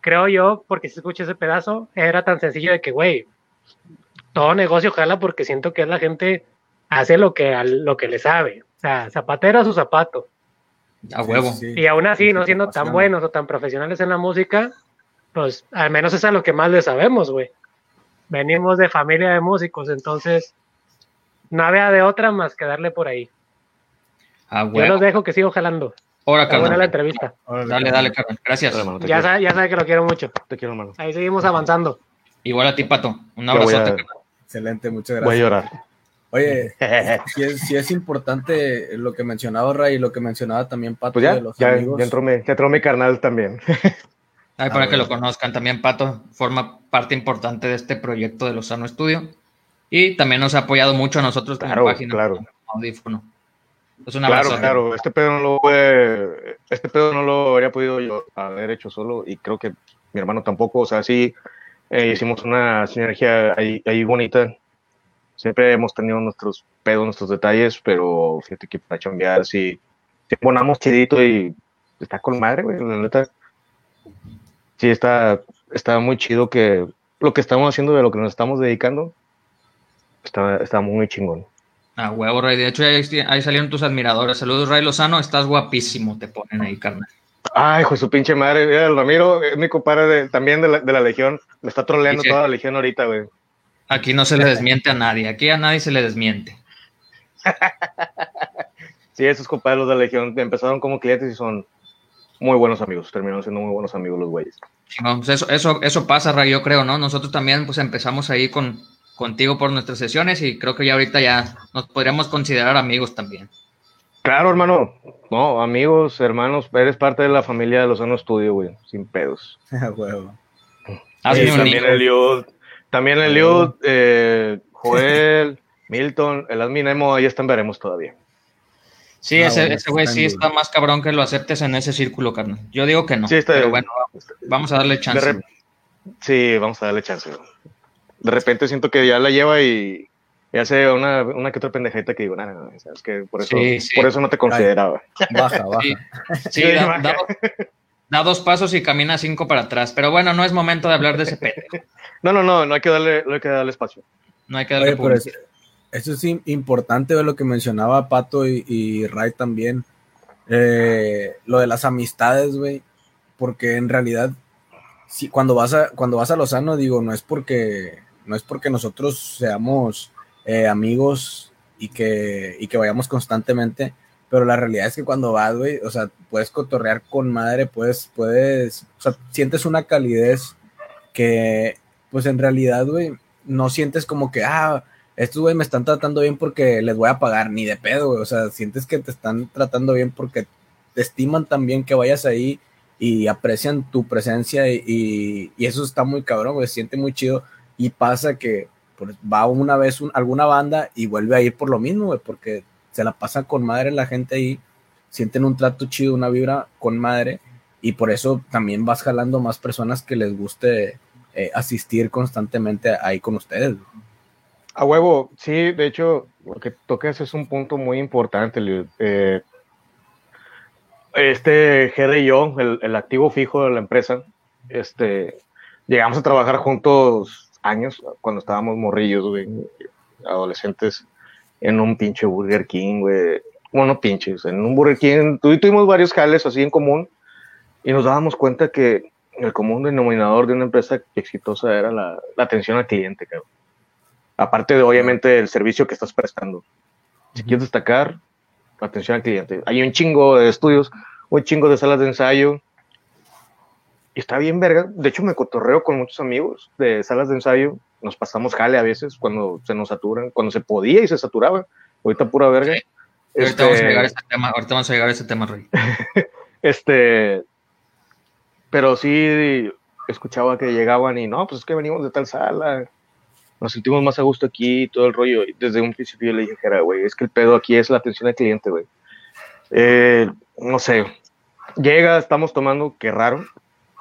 creo yo, porque si escuché ese pedazo, era tan sencillo de que, güey, todo negocio jala porque siento que la gente hace lo que, lo que le sabe. O sea, zapatero a su zapato. A huevo. Y aún así, no siendo tan buenos o tan profesionales en la música, pues al menos es a lo que más le sabemos, güey. Venimos de familia de músicos, entonces no había de otra más que darle por ahí. A Yo los dejo que sigo jalando. Ahora, Buena la entrevista. Dale, dale, Carmen. Gracias. ya, sabe, ya sabe que lo quiero mucho. Te quiero, hermano. Ahí seguimos avanzando. Igual a ti, Pato. Un abrazo. Excelente, muchas gracias. Voy a llorar. Oye, [LAUGHS] si es, importante lo que mencionaba Ray y lo que mencionaba también Pato pues ya, de los ya, amigos. Ya entró, mi, ya entró mi carnal también. [LAUGHS] Ay, para ah, que lo conozcan, también Pato forma parte importante de este proyecto de Lozano Estudio y también nos ha apoyado mucho a nosotros claro, página claro. audífono. Es una claro, claro, este pedo no lo este pedo no lo habría podido yo haber hecho solo y creo que mi hermano tampoco, o sea, sí eh, hicimos una sinergia ahí, ahí bonita Siempre hemos tenido nuestros pedos, nuestros detalles, pero fíjate que para chambear, si, si ponamos chidito y está con madre, güey, la neta. Sí, está, está muy chido que lo que estamos haciendo, de lo que nos estamos dedicando, está, está muy chingón. Ah, huevo, Ray. De hecho, ahí, salieron tus admiradores. Saludos, Ray Lozano. Estás guapísimo, te ponen ahí, carnal. Ay, hijo de su pinche madre. el Ramiro es mi compadre también de la, de la Legión. Me está troleando toda la Legión ahorita, güey. Aquí no se le desmiente a nadie, aquí a nadie se le desmiente. [LAUGHS] sí, esos compadres de la Legión empezaron como clientes y son muy buenos amigos, terminaron siendo muy buenos amigos los güeyes. Pues eso, eso, eso pasa, Ray, yo creo, ¿no? Nosotros también pues empezamos ahí con, contigo por nuestras sesiones y creo que ya ahorita ya nos podríamos considerar amigos también. Claro, hermano. No, amigos, hermanos, eres parte de la familia de los Lozano Studio, güey, sin pedos. [LAUGHS] huevo. Hazme un también también Eliud, eh, Joel, [LAUGHS] Milton, el Adminemo, ahí están, veremos todavía. Sí, ah, ese, güey sí está más cabrón que lo aceptes en ese círculo, carnal. Yo digo que no, sí, pero bueno, vamos a darle chance. sí, vamos a darle chance. De repente siento que ya la lleva y, hace una, una que otra pendejita que digo, nada, es que por eso, por eso no te consideraba. baja, baja. Sí, da, dos pasos y camina cinco para atrás. Pero bueno, no es momento de hablar de ese pendejo. No, no, no, no hay que darle, no hay que darle espacio. No hay que darle eso, es importante lo que mencionaba Pato y, Ray también. Eh, lo de las amistades, güey. Porque en realidad, si, cuando vas a, cuando vas a Lozano, digo, no es porque, no es porque nosotros seamos eh, amigos y que, y que vayamos constantemente, pero la realidad es que cuando vas, güey, o sea, puedes cotorrear con madre, puedes, puedes, o sea, sientes una calidez que pues en realidad, güey, no sientes como que, ah, estos güey me están tratando bien porque les voy a pagar, ni de pedo, güey. O sea, sientes que te están tratando bien porque te estiman también que vayas ahí y aprecian tu presencia y, eso está muy cabrón, güey, se siente muy chido y pasa que va una vez alguna banda y vuelve a ir por lo mismo, porque se la pasa con madre la gente ahí, sienten un trato chido, una vibra con madre y por eso también vas jalando más personas que les guste eh, asistir constantemente ahí con ustedes. A huevo, sí, de hecho, lo que tocas es un punto muy importante, eh, este Jerry y yo, el, activo fijo de la empresa, este, llegamos a trabajar juntos años cuando estábamos morrillos, adolescentes, en un pinche Burger King, güey. Bueno, pinches, en un Burger King. Tuvimos varios jales así en común y nos dábamos cuenta que el común denominador de una empresa exitosa era la, atención al cliente, cabrón. Aparte de, obviamente, el servicio que estás prestando. Si quieres destacar, atención al cliente. Hay un chingo de estudios, un chingo de salas de ensayo. Y está bien, verga. De hecho, me cotorreo con muchos amigos de salas de ensayo. Nos pasamos jale a veces cuando se nos saturan, cuando se podía y se saturaba. Ahorita pura verga. Ahorita vamos a llegar a ese tema, ahorita vamos a llegar a ese tema, Rey. [LAUGHS] este, pero sí escuchaba que llegaban y no, pues es que venimos de tal sala, nos sentimos más a gusto aquí, todo el rollo. Y desde un principio yo le dije, güey, es que el pedo aquí es la atención al cliente, güey. Eh, no sé, llega, estamos tomando, qué raro.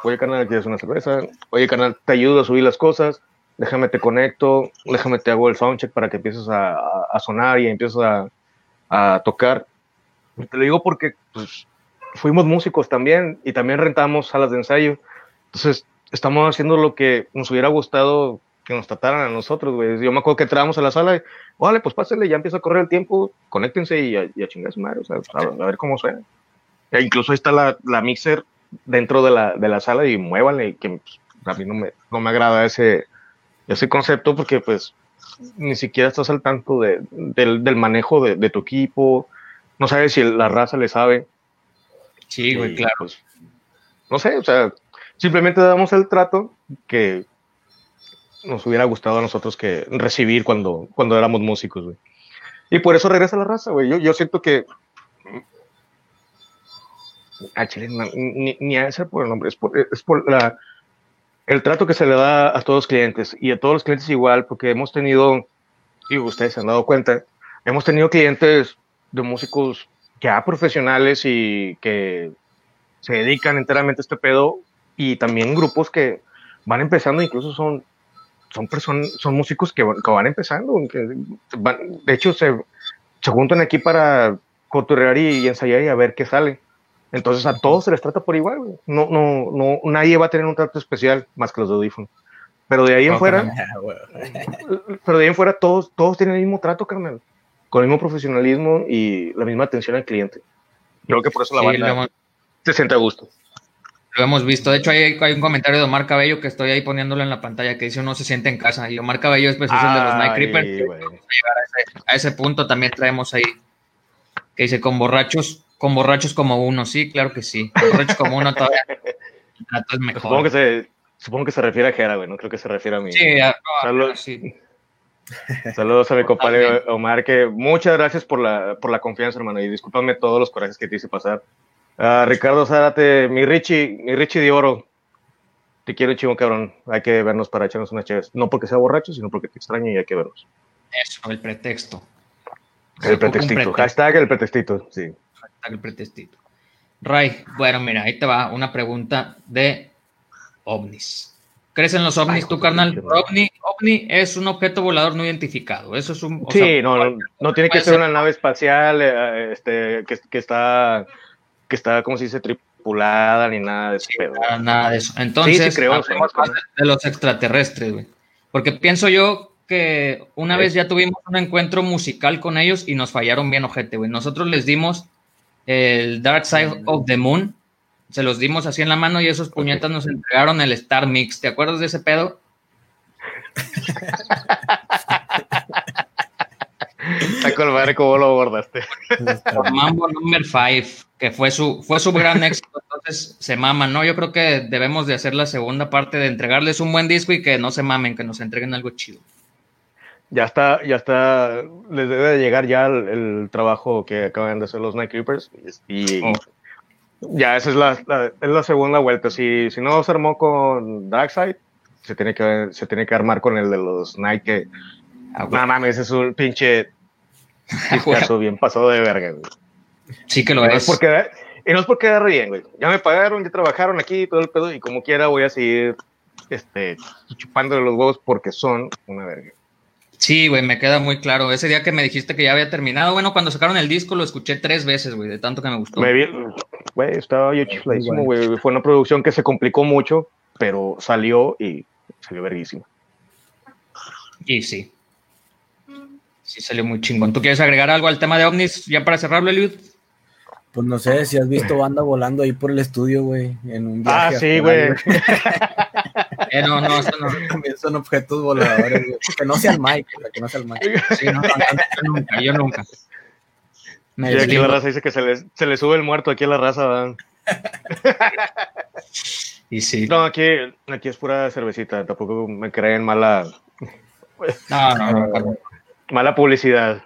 Oye, carnal, ¿quieres una cerveza? Oye, carnal, te ayudo a subir las cosas. Déjame te conecto, déjame te hago el soundcheck para que empieces a, a, sonar y empieces a, a tocar. te lo digo porque pues, fuimos músicos también y también rentamos salas de ensayo. Entonces, estamos haciendo lo que nos hubiera gustado que nos trataran a nosotros, güey. Yo me acuerdo que entramos a la sala y, vale, pues pásenle, ya empieza a correr el tiempo, conéctense y a, y a chingar su madre, o sea, a, ver cómo suena. E incluso ahí está la, la mixer dentro de la, de la, sala y muévanle, que pues, a mí no me, no me agrada ese, ese concepto porque pues ni siquiera estás al tanto de, del, del, manejo de, de, tu equipo, no sabes si la raza le sabe. Sí, güey, claro. Pues, no sé, o sea, simplemente damos el trato que nos hubiera gustado a nosotros que recibir cuando, cuando éramos músicos, güey. Y por eso regresa la raza, güey. Yo, yo siento que. A Chile, ni, a ese por el nombre, es por, es por la, el trato que se le da a todos los clientes y a todos los clientes igual, porque hemos tenido, y ustedes se han dado cuenta, hemos tenido clientes de músicos ya profesionales y que se dedican enteramente a este pedo y también grupos que van empezando, incluso son, son, personas, son músicos que, que van empezando, que van, de hecho se, se juntan aquí para coturrear y, y, ensayar y a ver qué sale. Entonces a todos se les trata por igual, No, no, no, nadie va a tener un trato especial más que los de audífonos. Pero de ahí en fuera, [LAUGHS] [LAUGHS] pero de ahí en fuera todos, todos tienen el mismo trato, carnal con el mismo profesionalismo y la misma atención al cliente. Creo que por eso la sí, banda se siente a gusto. Lo hemos visto. De hecho, hay, hay, un comentario de Omar Cabello que estoy ahí poniéndolo en la pantalla que dice uno se siente en casa. Y Omar Cabello es preciso de los Night Creepers. A, a, ese, punto también traemos ahí que dice con borrachos, con borrachos como uno. Sí, claro que sí. Borrachos como uno todavía [LAUGHS] es mejor. Supongo que se, supongo que se refiere a Jera, güey. No creo que se refiere a mí. Sí, a, no, sí. [LAUGHS] Saludos a mi compadre Omar, que muchas gracias por la, por la confianza, hermano, y discúlpame todos los corajes que te hice pasar. Uh, Ricardo Zárate, mi Richie, mi Richie de oro, te quiero chivo cabrón, hay que vernos para echarnos unas chaves, no porque sea borracho, sino porque te extraño y hay que vernos. Eso, el pretexto. El pretextito, hashtag el pretextito, sí. El pretextito. Ray, bueno, mira, ahí te va una pregunta de ovnis. ¿Crees en los ovnis tú, carnal? OVNI, ovni es un objeto volador no identificado. Eso es un. Sí, no, no, tiene que ser, una nave espacial eh, este, que, que, está, que está, ¿cómo se dice? Tripulada ni nada de eso. Nada de eso. Entonces, creo, de los extraterrestres, güey. Porque pienso yo que una vez ya tuvimos un encuentro musical con ellos y nos fallaron bien, ojete, güey. Nosotros les dimos el Dark Side of the Moon se los dimos así en la mano y esos puñetas nos entregaron el Star Mix. ¿Te acuerdas de ese pedo? Está cómo lo abordaste. Mambo Number 5, que fue su, fue su gran [LAUGHS] éxito, entonces se maman, ¿no? Yo creo que debemos de hacer la segunda parte de entregarles un buen disco y que no se mamen, que nos entreguen algo chido. Ya está, ya está, les debe de llegar ya el, trabajo que acaban de hacer los Night Creepers y, oh Ya, esa es la, es la segunda vuelta. Si, si no se armó con Darkseid, se tiene que, se tiene que armar con el de los Nike. Que, ah, no mames, es un pinche discazo bien pasado de verga, güey. Sí que lo es. porque, y no es porque agarre bien, güey. Ya me pagaron, ya trabajaron aquí, todo el pedo, y como quiera voy a seguir este, chupándole los huevos porque son una verga. Sí, güey, me queda muy claro. Ese día que me dijiste que ya había terminado, bueno, cuando sacaron el disco lo escuché tres veces, güey, de tanto que me gustó. Me vi, güey, estaba yo chifladísimo, güey. Fue una producción que se complicó mucho, pero salió y salió verguísimo. Y sí. Sí, salió muy chingón. ¿Tú quieres agregar algo al tema de ovnis ya para cerrarlo, Eliud? Pues no sé si has visto [LAUGHS] banda volando ahí por el estudio, güey, en un Ah, sí, güey. [LAUGHS] eh, no, no, eso no. También son objetos voladores, güey. Que no sea el Mike, que no sea el Mike. Sí, no, yo nunca, yo nunca. y aquí la raza dice que se le, se le sube el muerto aquí a la raza, ¿verdad? y sí. No, aquí, aquí es pura cervecita, tampoco me creen mala. No, no, no. Mala publicidad.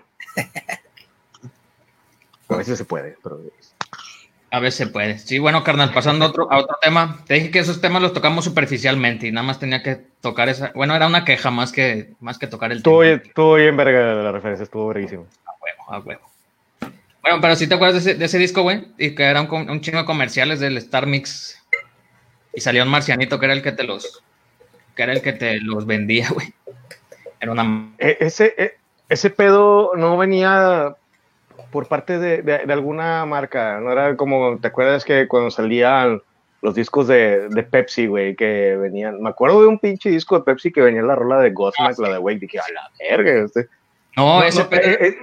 A veces se puede, pero... A veces puede. Sí, bueno, carnal, pasando a otro, a otro tema. Te dije que esos temas los tocamos superficialmente y nada más tenía que tocar esa. Bueno, era una queja más que, más que tocar el estuvo tema. estuvo bien verga la referencia, estuvo verguísimo. A huevo, a huevo. Bueno, pero si te acuerdas de ese, de ese disco, güey, y que era un, un, chingo de comerciales del Star Mix y salió un marcianito que era el que te los, que era el que te los vendía, güey. Era una. E, ese, e, ese pedo no venía por parte de, de, alguna marca, no era como, ¿te acuerdas que cuando salían los discos de, de Pepsi, güey, que venían, me acuerdo de un pinche disco de Pepsi que venía la rola de Godsmack, la de Wake, dije, a la verga, este. No, ese no, pedo, eh, eh.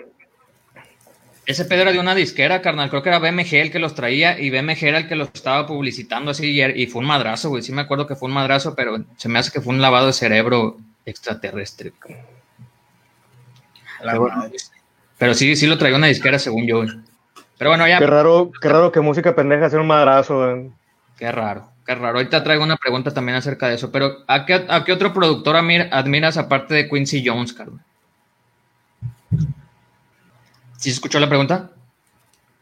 ese pedo era de una disquera, carnal, creo que era BMG el que los traía y BMG era el que los estaba publicitando así y, y fue un madrazo, güey, sí me acuerdo que fue un madrazo, pero se me hace que fue un lavado de cerebro extraterrestre. Pero, pero, sí, sí lo traía una disquera según yo. Pero bueno, ya. Qué raro, qué raro que música pendeja sea un madrazo. Qué raro, qué raro. Ahorita traigo una pregunta también acerca de eso. Pero ¿a qué, a qué otro productor admiras aparte de Quincy Jones, Carlos? ¿Sí se escuchó la pregunta?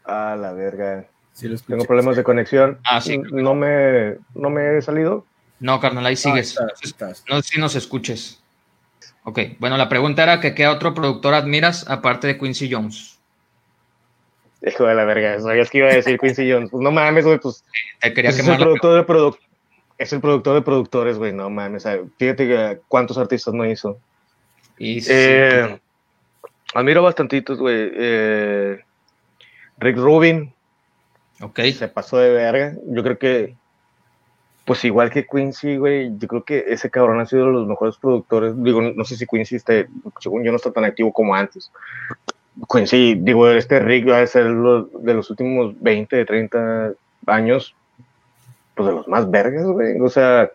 Ah, la verga. Sí lo Tengo problemas de conexión. Ah, sí. No me, no me he salido. No, carnal, ahí sigues. Ah, estás, estás. No sé si nos escuches. Ok, bueno, la pregunta era que qué otro productor admiras aparte de Quincy Jones. Hijo de la verga, sabías que iba a decir Quincy Jones. Pues no mames, güey, pues. Te quería pues es, el productor de produ es el productor de productores, güey, no mames. Fíjate que cuántos artistas no hizo. Y eh, admiro bastantitos, güey. Eh, Rick Rubin. Ok. Se pasó de verga. Yo creo que pues igual que Quincy, güey, yo creo que ese cabrón ha sido de los mejores productores. Digo, no sé si Quincy esté, según yo, no está tan activo como antes. Quincy, digo, este Rick va a ser de los últimos 20, 30 años, pues de los más vergas, güey. O sea,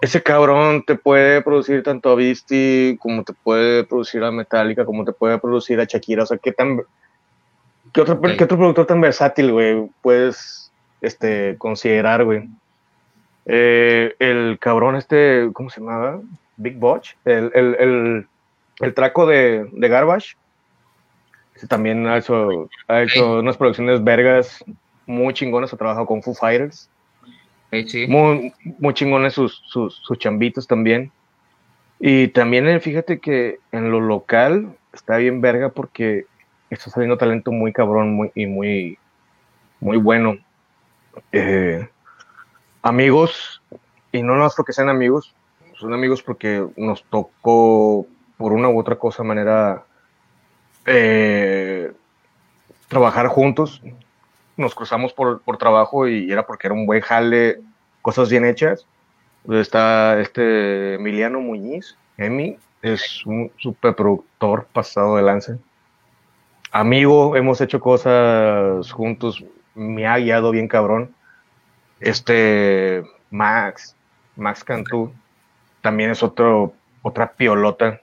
ese cabrón te puede producir tanto a Beastie, como te puede producir a Metallica, como te puede producir a Shakira. O sea, ¿qué tan. ¿Qué otro. ¿qué otro productor tan versátil, güey, puedes este, considerar, güey? Eh, el cabrón este, ¿cómo se llamaba? Big Botch, el, el, el, el traco de, de, Garbage. Ese también ha hecho, ha hecho unas producciones vergas muy chingonas, ha trabajado con Foo Fighters. Sí. Muy, muy chingones sus, sus, sus chambitos también. Y también eh, fíjate que en lo local está bien verga porque está saliendo talento muy cabrón muy, y muy, muy bueno. Eh, amigos, y no más porque sean amigos, son amigos porque nos tocó por una u otra cosa manera eh, trabajar juntos. Nos cruzamos por, por, trabajo y era porque era un buen jale, cosas bien hechas. Está este Emiliano Muñiz, Emi, es un super productor pasado de lance. Amigo, hemos hecho cosas juntos, me ha guiado bien cabrón. Este Max, Max Cantú, también es otro, otra piolota.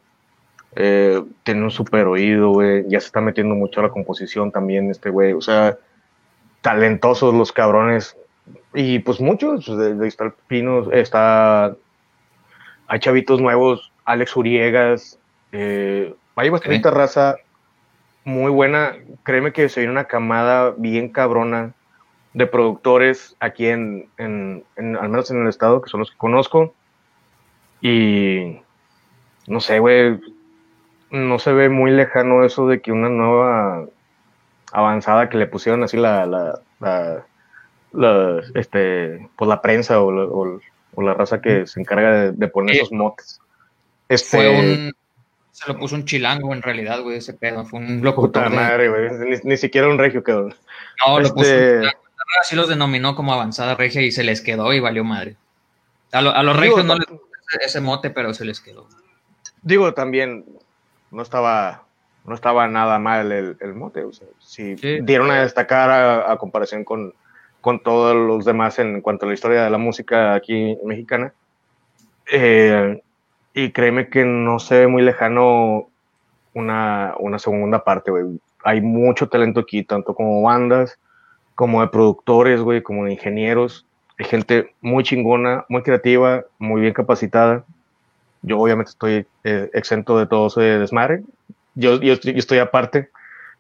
Eh, tiene un super oído, güey. Ya se está metiendo mucho a la composición también, este güey. O sea, talentosos los cabrones. Y pues muchos, de, de está el Pino, está. Hay chavitos nuevos, Alex Uriegas. Eh, hay bastante raza muy buena. Créeme que se viene una camada bien cabrona de productores aquí en, en, al menos en el estado, que son los que conozco. Y no sé, güey, no se ve muy lejano eso de que una nueva avanzada que le pusieron así la, la, la, este, pues la prensa o, o, la raza que se encarga de, poner esos motes. Este, fue un, se lo puso un chilango en realidad, güey, ese pedo. Fue un locutor. madre, güey. Ni, siquiera un regio quedó. No, lo puso este, así los denominó como avanzada regia y se les quedó y valió madre. A, a los regios no les ese mote, pero se les quedó. Digo, también no estaba, no estaba nada mal el, el mote. O sea, si dieron a destacar a, comparación con, con, todos los demás en cuanto a la historia de la música aquí mexicana. Eh, y créeme que no se ve muy lejano una, una segunda parte, Hay mucho talento aquí, tanto como bandas, como de productores, güey, como de ingenieros. Hay gente muy chingona, muy creativa, muy bien capacitada. Yo obviamente estoy eh, exento de todo ese desmadre. Yo, yo, estoy, aparte,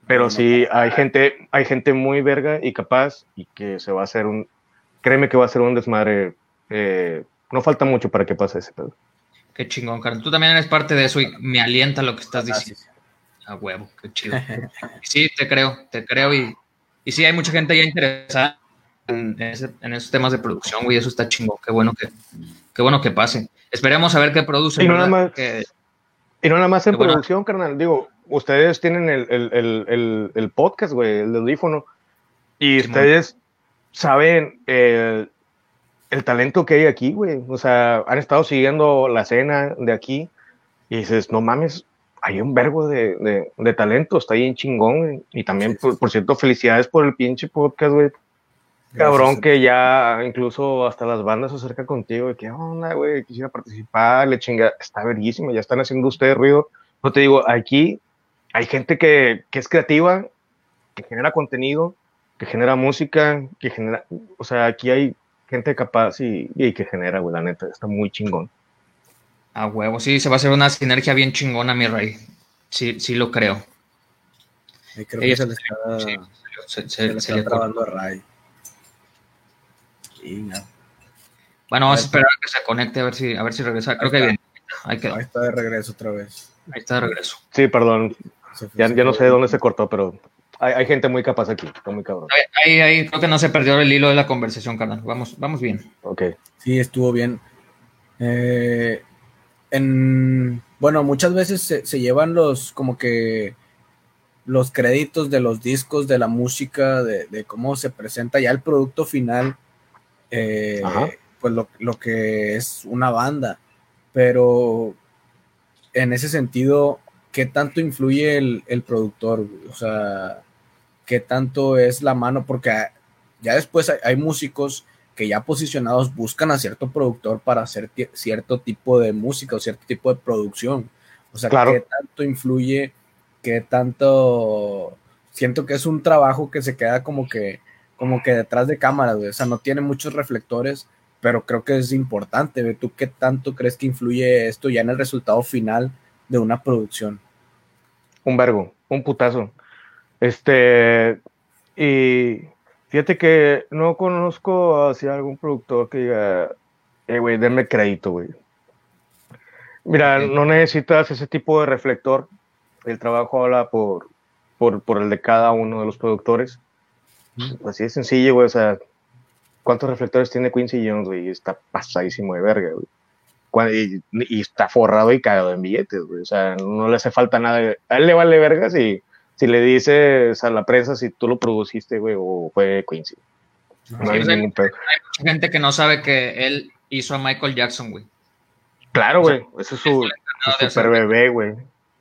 pero sí hay gente, hay gente muy verga y capaz y que se va a hacer un, créeme que va a ser un desmadre. Eh, no falta mucho para que pase ese pedo. Qué chingón, Carlos. Tú también eres parte de eso y me alienta lo que estás diciendo. A huevo, qué chido. Sí, te creo, te creo y y sí, hay mucha gente ya interesada en, esos temas de producción, güey, eso está chingo, qué bueno que, qué bueno que pase. Esperemos a ver qué produce. Y no, nada más, y no nada más en producción, carnal, digo, ustedes tienen el, el, el, podcast, güey, el audífono, y ustedes saben el, talento que hay aquí, güey, o sea, han estado siguiendo la escena de aquí, y dices, no mames, hay un verbo de, de, talento, está ahí en chingón, Y también, por, cierto, felicidades por el pinche podcast, güey. Cabrón, que ya incluso hasta las bandas se acercan contigo, de que onda, güey, quisiera participar, le chinga, está verguísimo, ya están haciendo ustedes ruido. No te digo, aquí hay gente que, que es creativa, que genera contenido, que genera música, que genera, o sea, aquí hay gente capaz y, y que genera, güey, la neta, está muy chingón. A huevo, sí, se va a hacer una sinergia bien chingona, mi rey. Sí, sí lo creo. creo que se le está, se, se, le está trabando a Ray. Bueno, vamos a esperar a que se conecte a ver si, a ver si regresa. Creo que bien. Ahí, Ahí, está de regreso otra vez. Ahí está de regreso. Sí, perdón. Ya, ya, no sé de dónde se cortó, pero hay, hay, gente muy capaz aquí. Está muy cabrón. Ahí, ahí, creo que no se perdió el hilo de la conversación, carnal. Vamos, vamos bien. Ok. Sí, estuvo bien. Eh, en, bueno, muchas veces se, llevan los, como que, los créditos de los discos, de la música, de, cómo se presenta ya el producto final, eh, pues lo, que es una banda. Pero en ese sentido, ¿qué tanto influye el, el productor? O sea, ¿qué tanto es la mano? Porque ya después hay músicos que ya posicionados buscan a cierto productor para hacer cierto tipo de música o cierto tipo de producción. O sea, ¿qué tanto influye? ¿Qué tanto? Siento que es un trabajo que se queda como que, como que detrás de cámaras, O sea, no tiene muchos reflectores, pero creo que es importante. ¿Tú qué tanto crees que influye esto ya en el resultado final de una producción? Un vergo, un putazo. Este, y Fíjate que no conozco hacia algún productor que diga, eh, güey, denme crédito, güey. Mira, no necesitas ese tipo de reflector. El trabajo habla por, por, por, el de cada uno de los productores. Así de sencillo, güey. O sea, ¿cuántos reflectores tiene Quincy Jones, güey? Está pasadísimo de verga, güey. Y, está forrado y cagado en billetes, güey. O sea, no le hace falta nada. A él le vale vergas y si le dices a la prensa si tú lo produciste, güey, o fue Quincy. No, hay, mucha gente que no sabe que él hizo a Michael Jackson, güey. Claro, güey. Ese es su, super bebé, güey.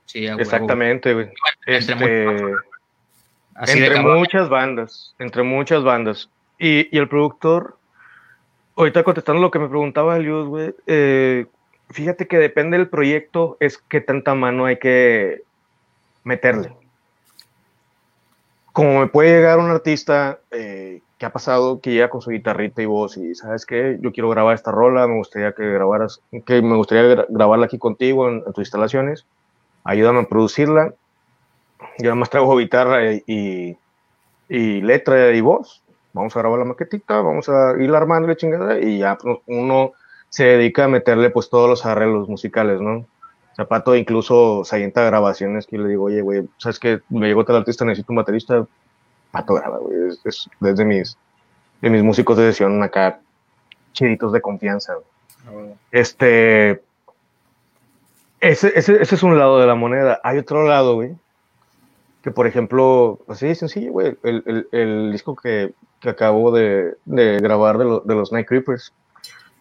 Sí, Exactamente, güey. Este, entre, muchas bandas, entre muchas bandas. Y, y, el productor, ahorita contestando lo que me preguntaba Eliud, güey, eh, fíjate que depende del proyecto, es qué tanta mano hay que meterle como me puede llegar un artista eh, que ha pasado, que llega con su guitarrita y voz y sabes qué, yo quiero grabar esta rola, me gustaría que grabaras, que me gustaría grabarla aquí contigo en, tus instalaciones, ayúdame a producirla, yo nada más traigo guitarra y, y, letra y voz, vamos a grabar la maquetita, vamos a ir armando la chingada y ya pues, uno se dedica a meterle pues todos los arreglos musicales, ¿no? Zapato incluso se avienta grabaciones que le digo, oye, güey, ¿sabes qué? Me llegó tal artista, necesito un baterista, Pato graba, güey, es, desde mis, de mis músicos de sesión acá, chiditos de confianza, ah, Este, ese, ese, ese es un lado de la moneda. Hay otro lado, güey, que por ejemplo, así de sencillo, güey, el, el, el, disco que, que acabo de, de grabar de, de, los Night Creepers.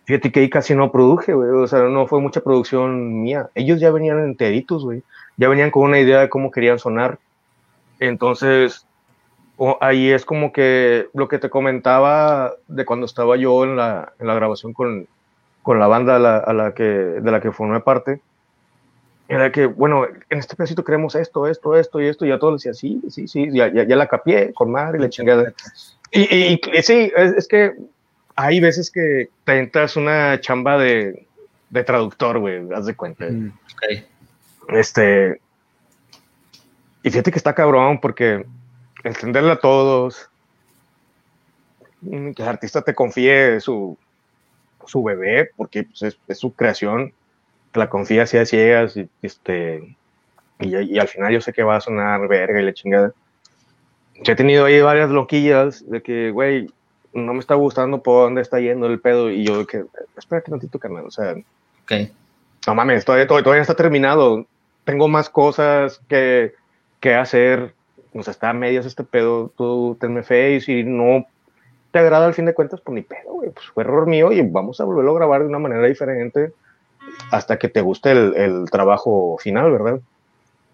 Fíjate que ahí casi no produje, güey, o sea, no fue mucha producción mía. Ellos ya venían enteritos, güey, ya venían con una idea de cómo querían sonar. Entonces, ahí es como que lo que te comentaba de cuando estaba yo en la, en la grabación con, con la banda a la, a la, que, de la que formé parte era que, bueno, en este pedacito queremos esto, esto, esto y esto, y a todos decía, sí, sí, sí, ya, ya, ya la capié con madre y la chingada. Y, y, sí, es, que hay veces que te entras una chamba de, de traductor, güey, haz de cuenta. Este, y fíjate que está cabrón porque entenderle a todos, que el artista te confíe su, su bebé, porque pues, es, es su creación la confía así a ciegas y, este, y, al final yo sé que va a sonar verga y la chingada. Yo he tenido ahí varias loquillas de que, güey, no me está gustando por dónde está yendo el pedo y yo que, espérate un tantito, carnal, o sea, okay. no mames, todavía, todavía, está terminado, tengo más cosas que, que hacer, o sea, está a medias este pedo, tú tenme fe y si no te agrada al fin de cuentas, pues ni pedo, güey, pues fue error mío y vamos a volverlo a grabar de una manera diferente hasta que te guste el, trabajo final, ¿verdad?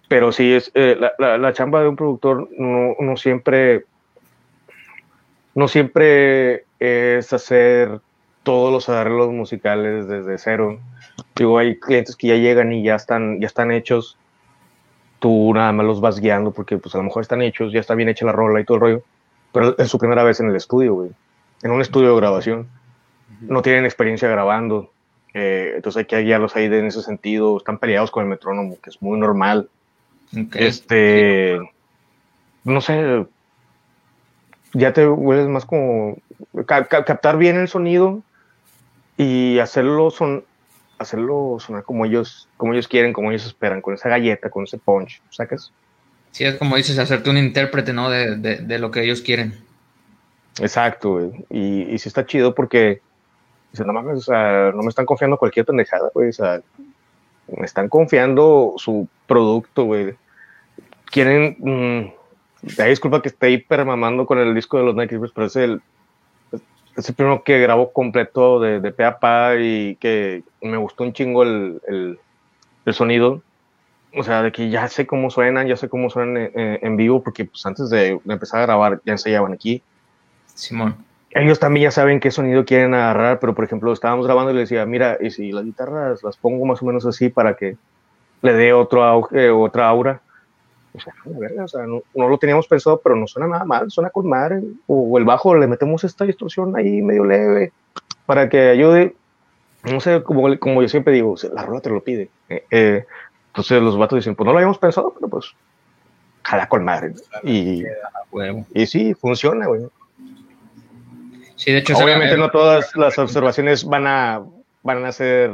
Pero sí, es, eh, la, chamba de un productor no, siempre, no siempre es hacer todos los arreglos musicales desde cero. Digo, hay clientes que ya llegan y ya están, ya están hechos. Tú nada más los vas guiando porque pues a lo mejor están hechos, ya está bien hecha la rola y todo el rollo. Pero es su primera vez en el estudio, güey. En un estudio de grabación. No tienen experiencia grabando eh, entonces hay que guiarlos ahí en ese sentido. Están peleados con el metrónomo, que es muy normal. Este, no sé, ya te vuelves más como captar bien el sonido y hacerlo son hacerlo sonar como ellos como ellos quieren, como ellos esperan, con esa galleta, con ese punch, ¿sacas? Sí, es como dices, hacerte un intérprete, ¿no? De, de, lo que ellos quieren. Exacto, Y, y sí está chido porque Dice, no mames, o sea, no me están confiando cualquier pendejada, güey. O sea, me están confiando su producto, güey. Quieren. Mmm, disculpa que esté hipermamando con el disco de los Nike pero es el, es el primero que grabo completo de, de pe a pa y que me gustó un chingo el, el, el, sonido. O sea, de que ya sé cómo suenan, ya sé cómo suenan en, en vivo, porque pues antes de, de empezar a grabar ya ensayaban aquí. Simón ellos también ya saben qué sonido quieren agarrar, pero por ejemplo, estábamos grabando y le decía, mira, y si las guitarras las pongo más o menos así para que le dé otro auge, otra aura. O sea, o sea no, lo teníamos pensado, pero no suena nada mal, suena con madre. O, el bajo le metemos esta distorsión ahí medio leve para que ayude. No sé, como, como yo siempre digo, la rola te lo pide. Eh, eh, entonces los vatos dicen, pues no lo habíamos pensado, pero pues jala con madre. Y, y sí, funciona, güey. Sí, de hecho, obviamente no todas las observaciones van a, van a ser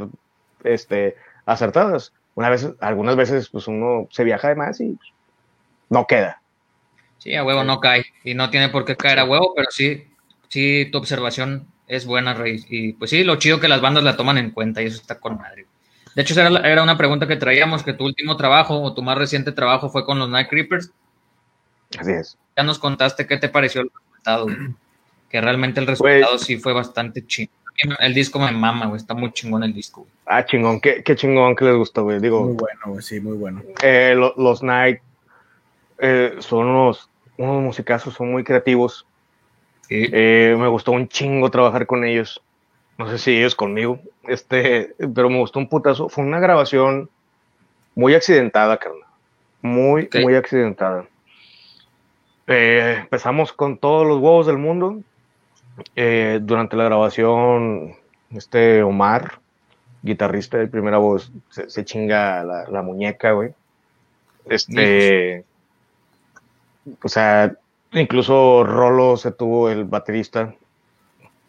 este, acertadas. Una vez, algunas veces, pues uno se viaja de más y no queda. Sí, a huevo no cae. Y no tiene por qué caer a huevo, pero sí, sí, tu observación es buena, Rey. Y pues sí, lo chido que las bandas la toman en cuenta y eso está con madre. De hecho, era, era una pregunta que traíamos, que tu último trabajo o tu más reciente trabajo fue con los Night Creepers. Así es. Ya nos contaste qué te pareció el resultado que realmente el resultado sí fue bastante chingón. El disco me mama, güey, está muy chingón el disco. Ah, chingón, qué, qué chingón que les gustó, güey. Digo, muy bueno, güey, sí, muy bueno. Eh, los Night eh, son unos, unos musicazos, son muy creativos. Eh, me gustó un chingo trabajar con ellos. No sé si ellos conmigo, este, pero me gustó un putazo. Fue una grabación muy accidentada, carnal. Muy, muy accidentada. empezamos con todos los huevos del mundo eh, durante la grabación, este Omar, guitarrista de primera voz, se, chinga la, muñeca, güey. Este, o sea, Incluso Rolo se tuvo el baterista,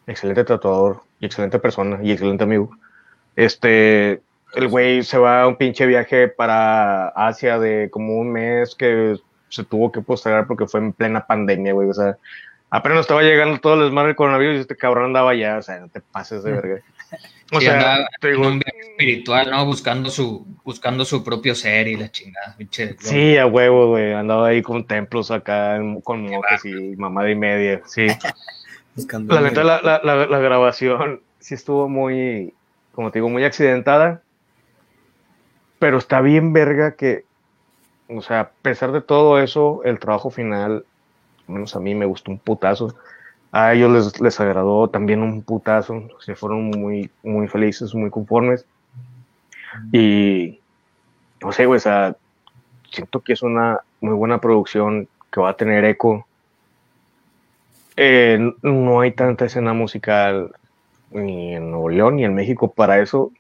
excelente tatuador y excelente persona y excelente amigo. Este, el güey se va a un pinche viaje para Asia de como un mes que se tuvo que postergar porque fue en plena pandemia, güey. O sea, apenas estaba llegando todo el desmadre del coronavirus y este cabrón andaba ya, o sea, no te pases de verga. O sea, un viaje espiritual, ¿no? Buscando su, buscando su propio ser y la chingada, pinche. Sí, a huevo, güey. Andaba ahí con templos acá, con monjes y mamada y media, sí. [LAUGHS] la neta, la, la, la grabación sí estuvo muy, como te digo, muy accidentada. Pero está bien verga que, o sea, a pesar de todo eso, el trabajo final, al menos a mí me gustó un putazo. A ellos les, les agradó también un putazo. Se fueron muy, muy felices, muy conformes. Y, no sé, güey, o sea, siento que es una muy buena producción que va a tener eco. Eh, no hay tanta escena musical ni en Nuevo León ni en México para eso.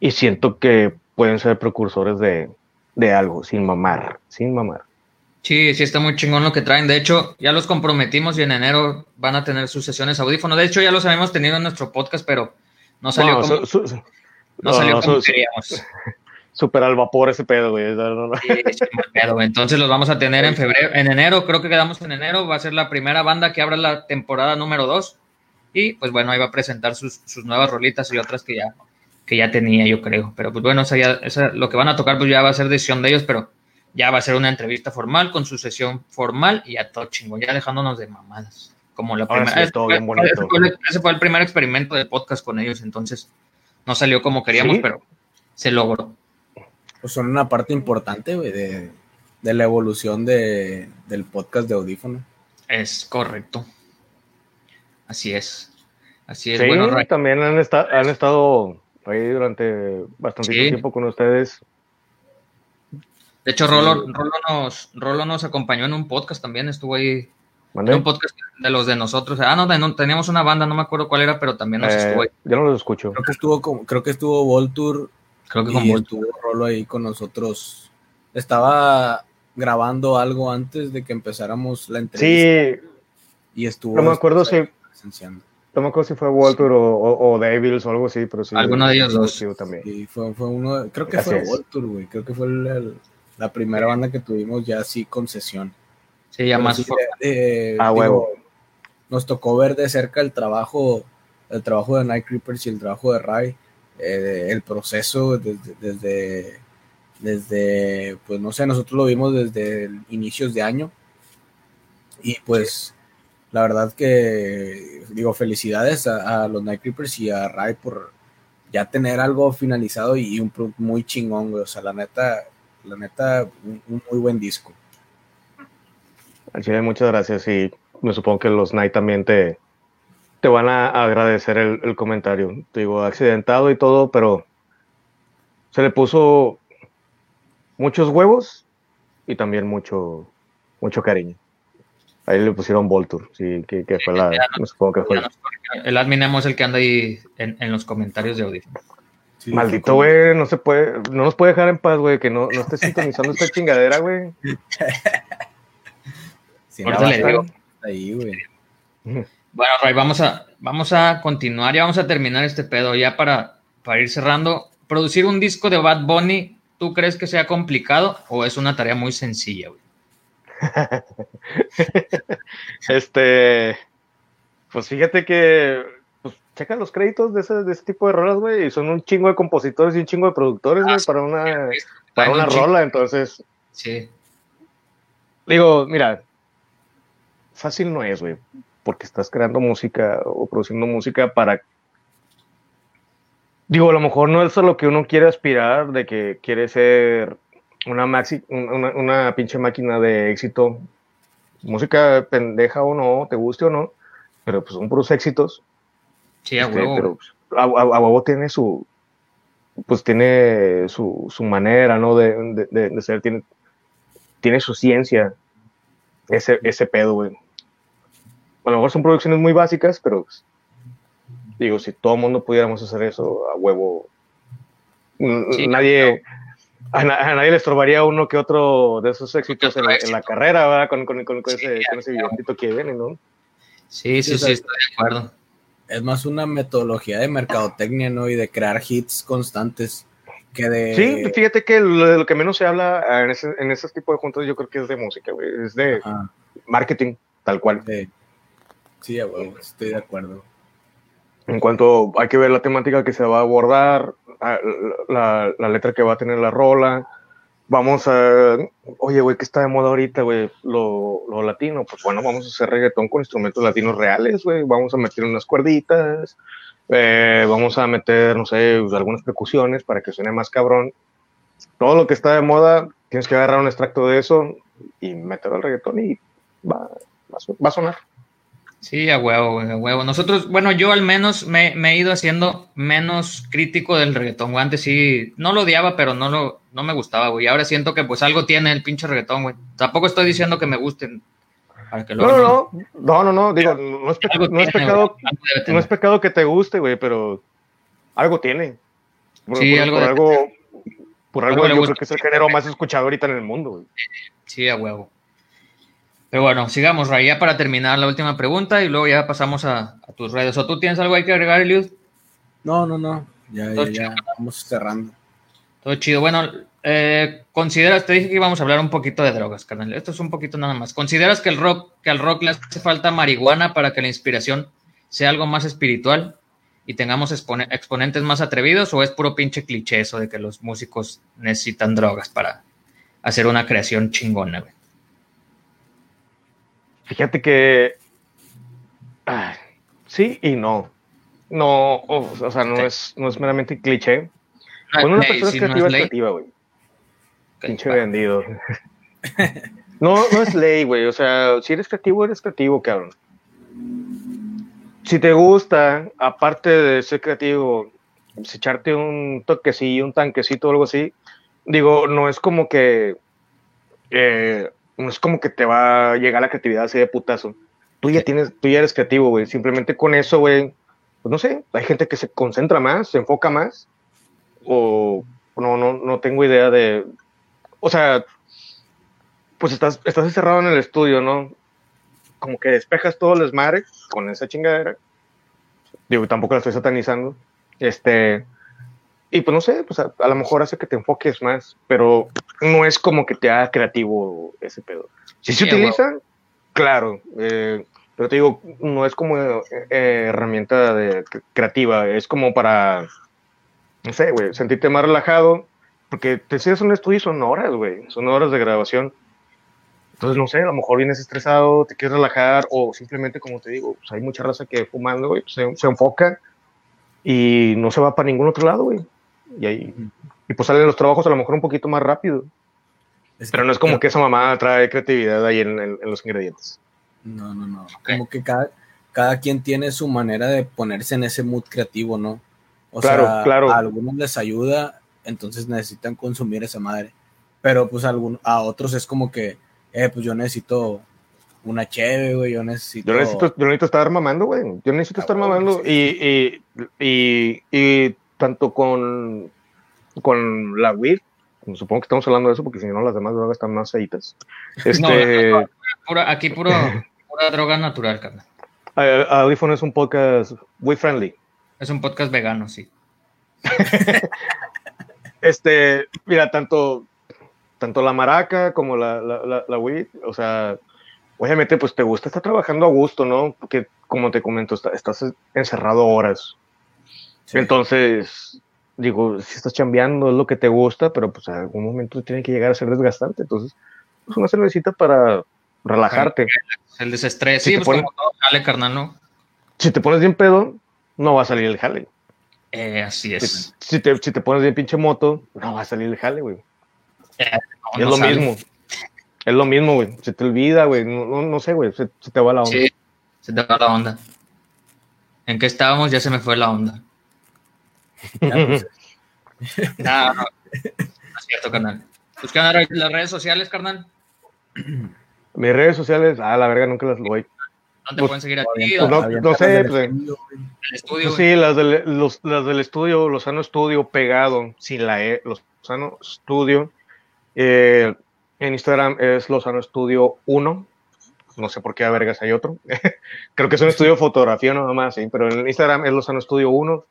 Y siento que pueden ser precursores de, de algo, sin mamar, sin mamar. Sí, sí está muy chingón lo que traen. De hecho, ya los comprometimos y en enero van a tener sus sesiones audífono. De hecho, ya los habíamos tenido en nuestro podcast, pero no salió como, no, salió como queríamos. [LAUGHS] Super al vapor ese pedo, güey. Entonces los vamos a tener en febrero, en enero, creo que quedamos en enero. Va a ser la primera banda que abra la temporada número 2. Y pues bueno, ahí va a presentar sus, sus nuevas rolitas y otras que ya, que ya tenía, yo creo. Pero pues bueno, esa lo que van a tocar, pues ya va a ser decisión de ellos, pero ya va a ser una entrevista formal con su sesión formal y a todo chingo, ya dejándonos de mamadas. Como la primera. ese, fue, el primer experimento de podcast con ellos, entonces no salió como queríamos, pero se logró. Pues son una parte importante, de, la evolución de, del podcast de audífono. Es correcto. Así es. Así es. Sí, bueno, también han, han estado ahí durante bastante tiempo con ustedes. De hecho, Rolo, nos, Rolo nos acompañó en un podcast también, estuvo ahí. En un podcast de los de nosotros. Ah, no, teníamos una banda, no me acuerdo cuál era, pero también nos eh, estuvo ahí. Yo no lo escucho. Creo que estuvo con, creo que estuvo Voltur. Creo que con estuvo Rolo ahí con nosotros. Estaba grabando algo antes de que empezáramos la entrevista. Sí. Y estuvo. No me acuerdo si. No me acuerdo si fue Walter o, o, Devils o algo así, pero sí. Alguno de ellos dos. También. Sí, fue, fue uno, creo que fue Walter, güey. Creo que fue la primera banda que tuvimos ya así con sesión. Sí, ya más. Ah, huevo. Nos tocó ver de cerca el trabajo, el trabajo de Night Creepers y el trabajo de Ray. Eh, el proceso desde, desde, desde, pues no sé, nosotros lo vimos desde inicios de año. Y pues la verdad que digo felicidades a, los Night Creepers y a Ray por ya tener algo finalizado y un muy chingón, güey. O sea, la neta, la neta, un, muy buen disco. Chile, muchas gracias y me supongo que los Night también te, te van a agradecer el, el comentario. Te digo, accidentado y todo, pero se le puso muchos huevos y también mucho, mucho cariño. Ahí le pusieron Voltur, sí, que, fue la. supongo que fue. El admin es el que anda ahí en, en los comentarios de Maldito, güey, no se puede, no nos puede dejar en paz, güey, que no, no esté sintonizando esta chingadera, güey. [LAUGHS] Ahí, güey. Bueno, Ray, vamos a, vamos a continuar y vamos a terminar este pedo ya para, para ir cerrando. Producir un disco de Bad Bunny, ¿tú crees que sea complicado o es una tarea muy sencilla, güey? [LAUGHS] este, pues fíjate que, checa los créditos de ese, de ese tipo de rolas, güey, y son un chingo de compositores y un chingo de productores, güey, ah, para una, para una rola, entonces. Sí. Digo, mira, fácil no es, güey, porque estás creando música o produciendo música para Digo, a lo mejor no es a lo que uno quiere aspirar, de que quiere ser una, maxi, una, una pinche máquina de éxito. Música pendeja o no, te guste o no, pero pues son puros éxitos. Sí, a este, huevo. Pero pues, a, huevo tiene su, pues tiene su, su manera, ¿no? De, de, de, ser, tiene, tiene su ciencia, ese, ese pedo, güey. A lo mejor son producciones muy básicas, pero pues, digo, si todo el mundo pudiéramos hacer eso, a huevo, nadie, a, nadie le estorbaría uno que otro de esos éxitos en, la carrera, ¿verdad? Con, con, con, ese, con ese que viene, ¿no? Sí, sí, sí, estoy de acuerdo. Es más una metodología de mercadotecnia, ¿no? Y de crear hits constantes que de... Sí, fíjate que lo, lo que menos se habla en ese, en ese tipo de juntos yo creo que es de música, güey. Es de marketing, tal cual. Sí, sí güey, estoy de acuerdo. En cuanto hay que ver la temática que se va a abordar, ah, la, la, letra que va a tener la rola, vamos a, oye, güey, ¿qué está de moda ahorita, güey? Lo, lo, latino, pues bueno, vamos a hacer reggaetón con instrumentos latinos reales, güey, vamos a meter unas cuerditas, eh, vamos a meter, no sé, algunas percusiones para que suene más cabrón. Todo lo que está de moda, tienes que agarrar un extracto de eso y meterlo al reggaetón y va, va a sonar. Sí, a huevo, a huevo. Nosotros, bueno, yo al menos me, he ido haciendo menos crítico del reggaetón, güey. Antes sí, no lo odiaba, pero no lo, no me gustaba, güey. Ahora siento que pues algo tiene el pinche reggaetón, güey. Tampoco estoy diciendo que me gusten. Para que lo no, no, no, no, no, digo, no es, pecado, no es pecado que te guste, güey, pero algo tiene. sí, algo, por algo, por algo, yo creo que es el género más escuchado ahorita en el mundo, güey. Sí, a huevo. Pero bueno, sigamos, Ray, ya para terminar la última pregunta y luego ya pasamos a, tus redes. ¿O tú tienes algo ahí que agregar, Eliud? No, no, no. Ya, ya, ya, vamos cerrando. Todo chido. Bueno, eh, ¿consideras, te dije que íbamos a hablar un poquito de drogas, carnal? Esto es un poquito nada más. ¿Consideras que el rock, que al rock le hace falta marihuana para que la inspiración sea algo más espiritual y tengamos exponentes más atrevidos o es puro pinche cliché eso de que los músicos necesitan drogas para hacer una creación chingona, güey? Fíjate que sí y no. No, o, sea, no es, no es meramente cliché. Cuando una persona es creativa, es creativa, güey. Pinche vendido. [LAUGHS] no, no es ley, güey. O sea, si eres creativo, eres creativo, cabrón. Si te gusta, aparte de ser creativo, pues, echarte un toquecillo, un tanquecito o algo así, digo, no es como que eh, no es como que te va a llegar la creatividad así de putazo. Tú ya tienes, tú ya eres creativo, güey. Simplemente con eso, güey, pues no sé, hay gente que se concentra más, se enfoca más, o no, no, no tengo idea de, o sea, pues estás, estás encerrado en el estudio, ¿no? Como que despejas todo el desmadre con esa chingadera. Digo, tampoco la estoy satanizando. Este, y pues no sé, pues a, lo mejor hace que te enfoques más, pero no es como que te haga creativo ese pedo. Si se utiliza, claro, eh, pero te digo, no es como eh, herramienta de, creativa, es como para, no sé, güey, sentirte más relajado, porque te sientes un estudio y son horas, güey, son horas de grabación. Entonces, no sé, a lo mejor vienes estresado, te quieres relajar, o simplemente, como te digo, pues hay mucha raza que fumando, güey, se, se enfoca y no se va para ningún otro lado, güey. Y ahí, y pues salen los trabajos a lo mejor un poquito más rápido. Pero no es como que esa mamá trae creatividad ahí en, los ingredientes. No, no, no. Como que cada, cada quien tiene su manera de ponerse en ese mood creativo, ¿no? O claro, sea, claro. a algunos les ayuda, entonces necesitan consumir esa madre. Pero pues a, a otros es como que, eh, pues yo necesito una cheve, güey, yo necesito... Yo necesito, yo necesito estar mamando, güey. Yo necesito estar mamando y, y, y tanto con, con la weed, supongo que estamos hablando de eso porque si no las demás drogas están más feitas. [LAUGHS] Este, aquí puro, pura droga natural, carnal. Audífono es un podcast weed friendly. Es un podcast vegano, sí. [LAUGHS] este, mira, tanto, tanto la maraca como la, la, la, weed, o sea, obviamente pues te gusta estar trabajando a gusto, ¿no? Porque como te comento, estás encerrado horas. Entonces, digo, si estás chambeando es lo que te gusta, pero pues en algún momento tiene que llegar a ser desgastante. Entonces, pues una cervecita para relajarte. El desestrés, si sí, pues como todo jale, carnal, ¿no? Si te pones bien pedo, no va a salir el jale. Eh, así es. Si, te, si te pones bien pinche moto, no va a salir el jale, güey. Eh, es lo mismo. Es lo mismo, güey. Se te olvida, güey. No, no, sé, güey. Se, se, te va la onda. Sí, se te va la onda. ¿En qué estábamos? Ya se me fue la onda. Pues. [LAUGHS] no, no, es cierto, carnal. Pues, las redes sociales, carnal? Mis redes sociales, ah, la verga, nunca las voy. ¿Dónde pues, pueden seguir aquí? Pues, no, sé, pues, el estudio. sí, las del, los, las del estudio, Lozano Estudio pegado, sin la E, Lozano Estudio. Eh, en Instagram es Lozano Estudio 1. No sé por qué a vergas hay otro. [LAUGHS] Creo que es un estudio de fotografía nada más, ¿sí? pero en Instagram es Lozano Estudio 1.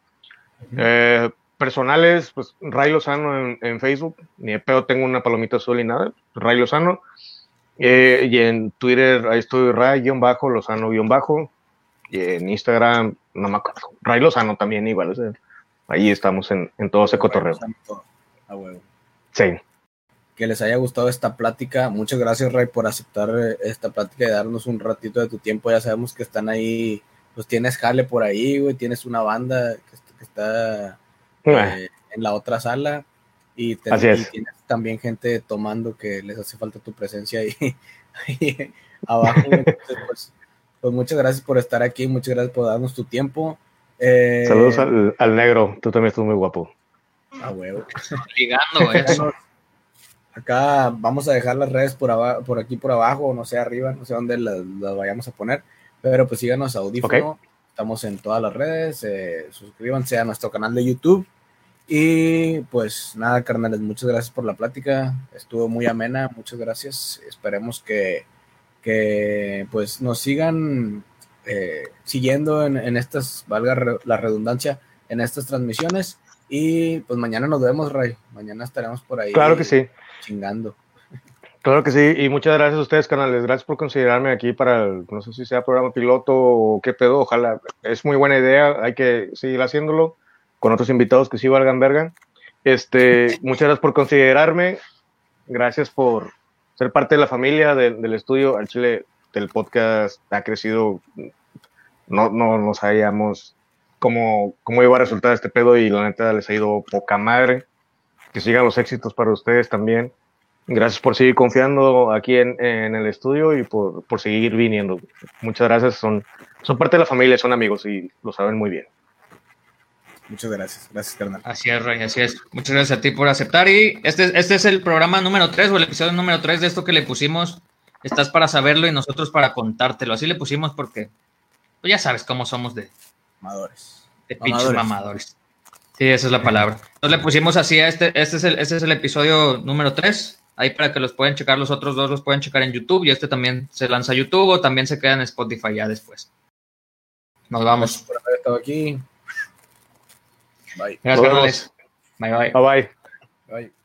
Eh, personales, pues Ray Lozano en, en, Facebook. Ni de pedo tengo una palomita azul y nada. Ray Lozano. Eh, y en Twitter ahí estoy Ray-Lozano-Bajo. Y en Instagram, no me acuerdo. Ray Lozano también igual. ahí estamos en, en todo ese cotorreo. Sí que les haya gustado esta plática. Muchas gracias, Ray, por aceptar eh, esta plática y darnos un ratito de tu tiempo. Ya sabemos que están ahí, pues tienes jale por ahí, güey, tienes una banda que, está eh, en la otra sala y, tienes también gente tomando que les hace falta tu presencia ahí, [LAUGHS] abajo. Pues, pues, muchas gracias por estar aquí, muchas gracias por darnos tu tiempo. Eh, Saludos al, negro, tú también estás muy guapo. A huevo. Ligando eso. Acá vamos a dejar las redes por, por aquí por abajo, no sé arriba, no sé dónde las, vayamos a poner, pero pues síganos a Audífono. Estamos en todas las redes, eh, suscríbanse a nuestro canal de YouTube. Y pues nada, carnales, muchas gracias por la plática. Estuvo muy amena, muchas gracias. Esperemos que, que pues nos sigan eh, siguiendo en, en, estas, valga la redundancia, en estas transmisiones. Y pues mañana nos vemos, Ray. Mañana estaremos por ahí. Claro que sí chingando. Claro que sí, y muchas gracias a ustedes, canales. Gracias por considerarme aquí para, el, no sé si sea programa piloto o qué pedo. Ojalá, es muy buena idea. Hay que seguir haciéndolo con otros invitados que sí valgan verga. Este, [LAUGHS] muchas gracias por considerarme. Gracias por ser parte de la familia del estudio. Al Chile del podcast ha crecido. No, no nos sabíamos cómo, cómo iba a resultar este pedo y la neta les ha ido poca madre que sigan los éxitos para ustedes también. Gracias por seguir confiando aquí en, el estudio y por, seguir viniendo. Muchas gracias. Son, son parte de la familia, son amigos y lo saben muy bien. Muchas gracias. Gracias, carnal. Así es, Rey, así es. Muchas gracias a ti por aceptar. Y este, este es el programa número 3 o el episodio número 3 de esto que le pusimos. Estás para saberlo y nosotros para contártelo. Así le pusimos porque pues ya sabes cómo somos de mamadores. De pinches mamadores. Sí, esa es la palabra. Entonces le pusimos así a este, este es el, este es el episodio número 3. Ahí para que los pueden checar, los otros dos los pueden checar en YouTube y este también se lanza a YouTube o también se queda en Spotify ya después. Nos vamos. Gracias por haber estado aquí. Bye. Gracias, Bye bye. Bye bye. Bye.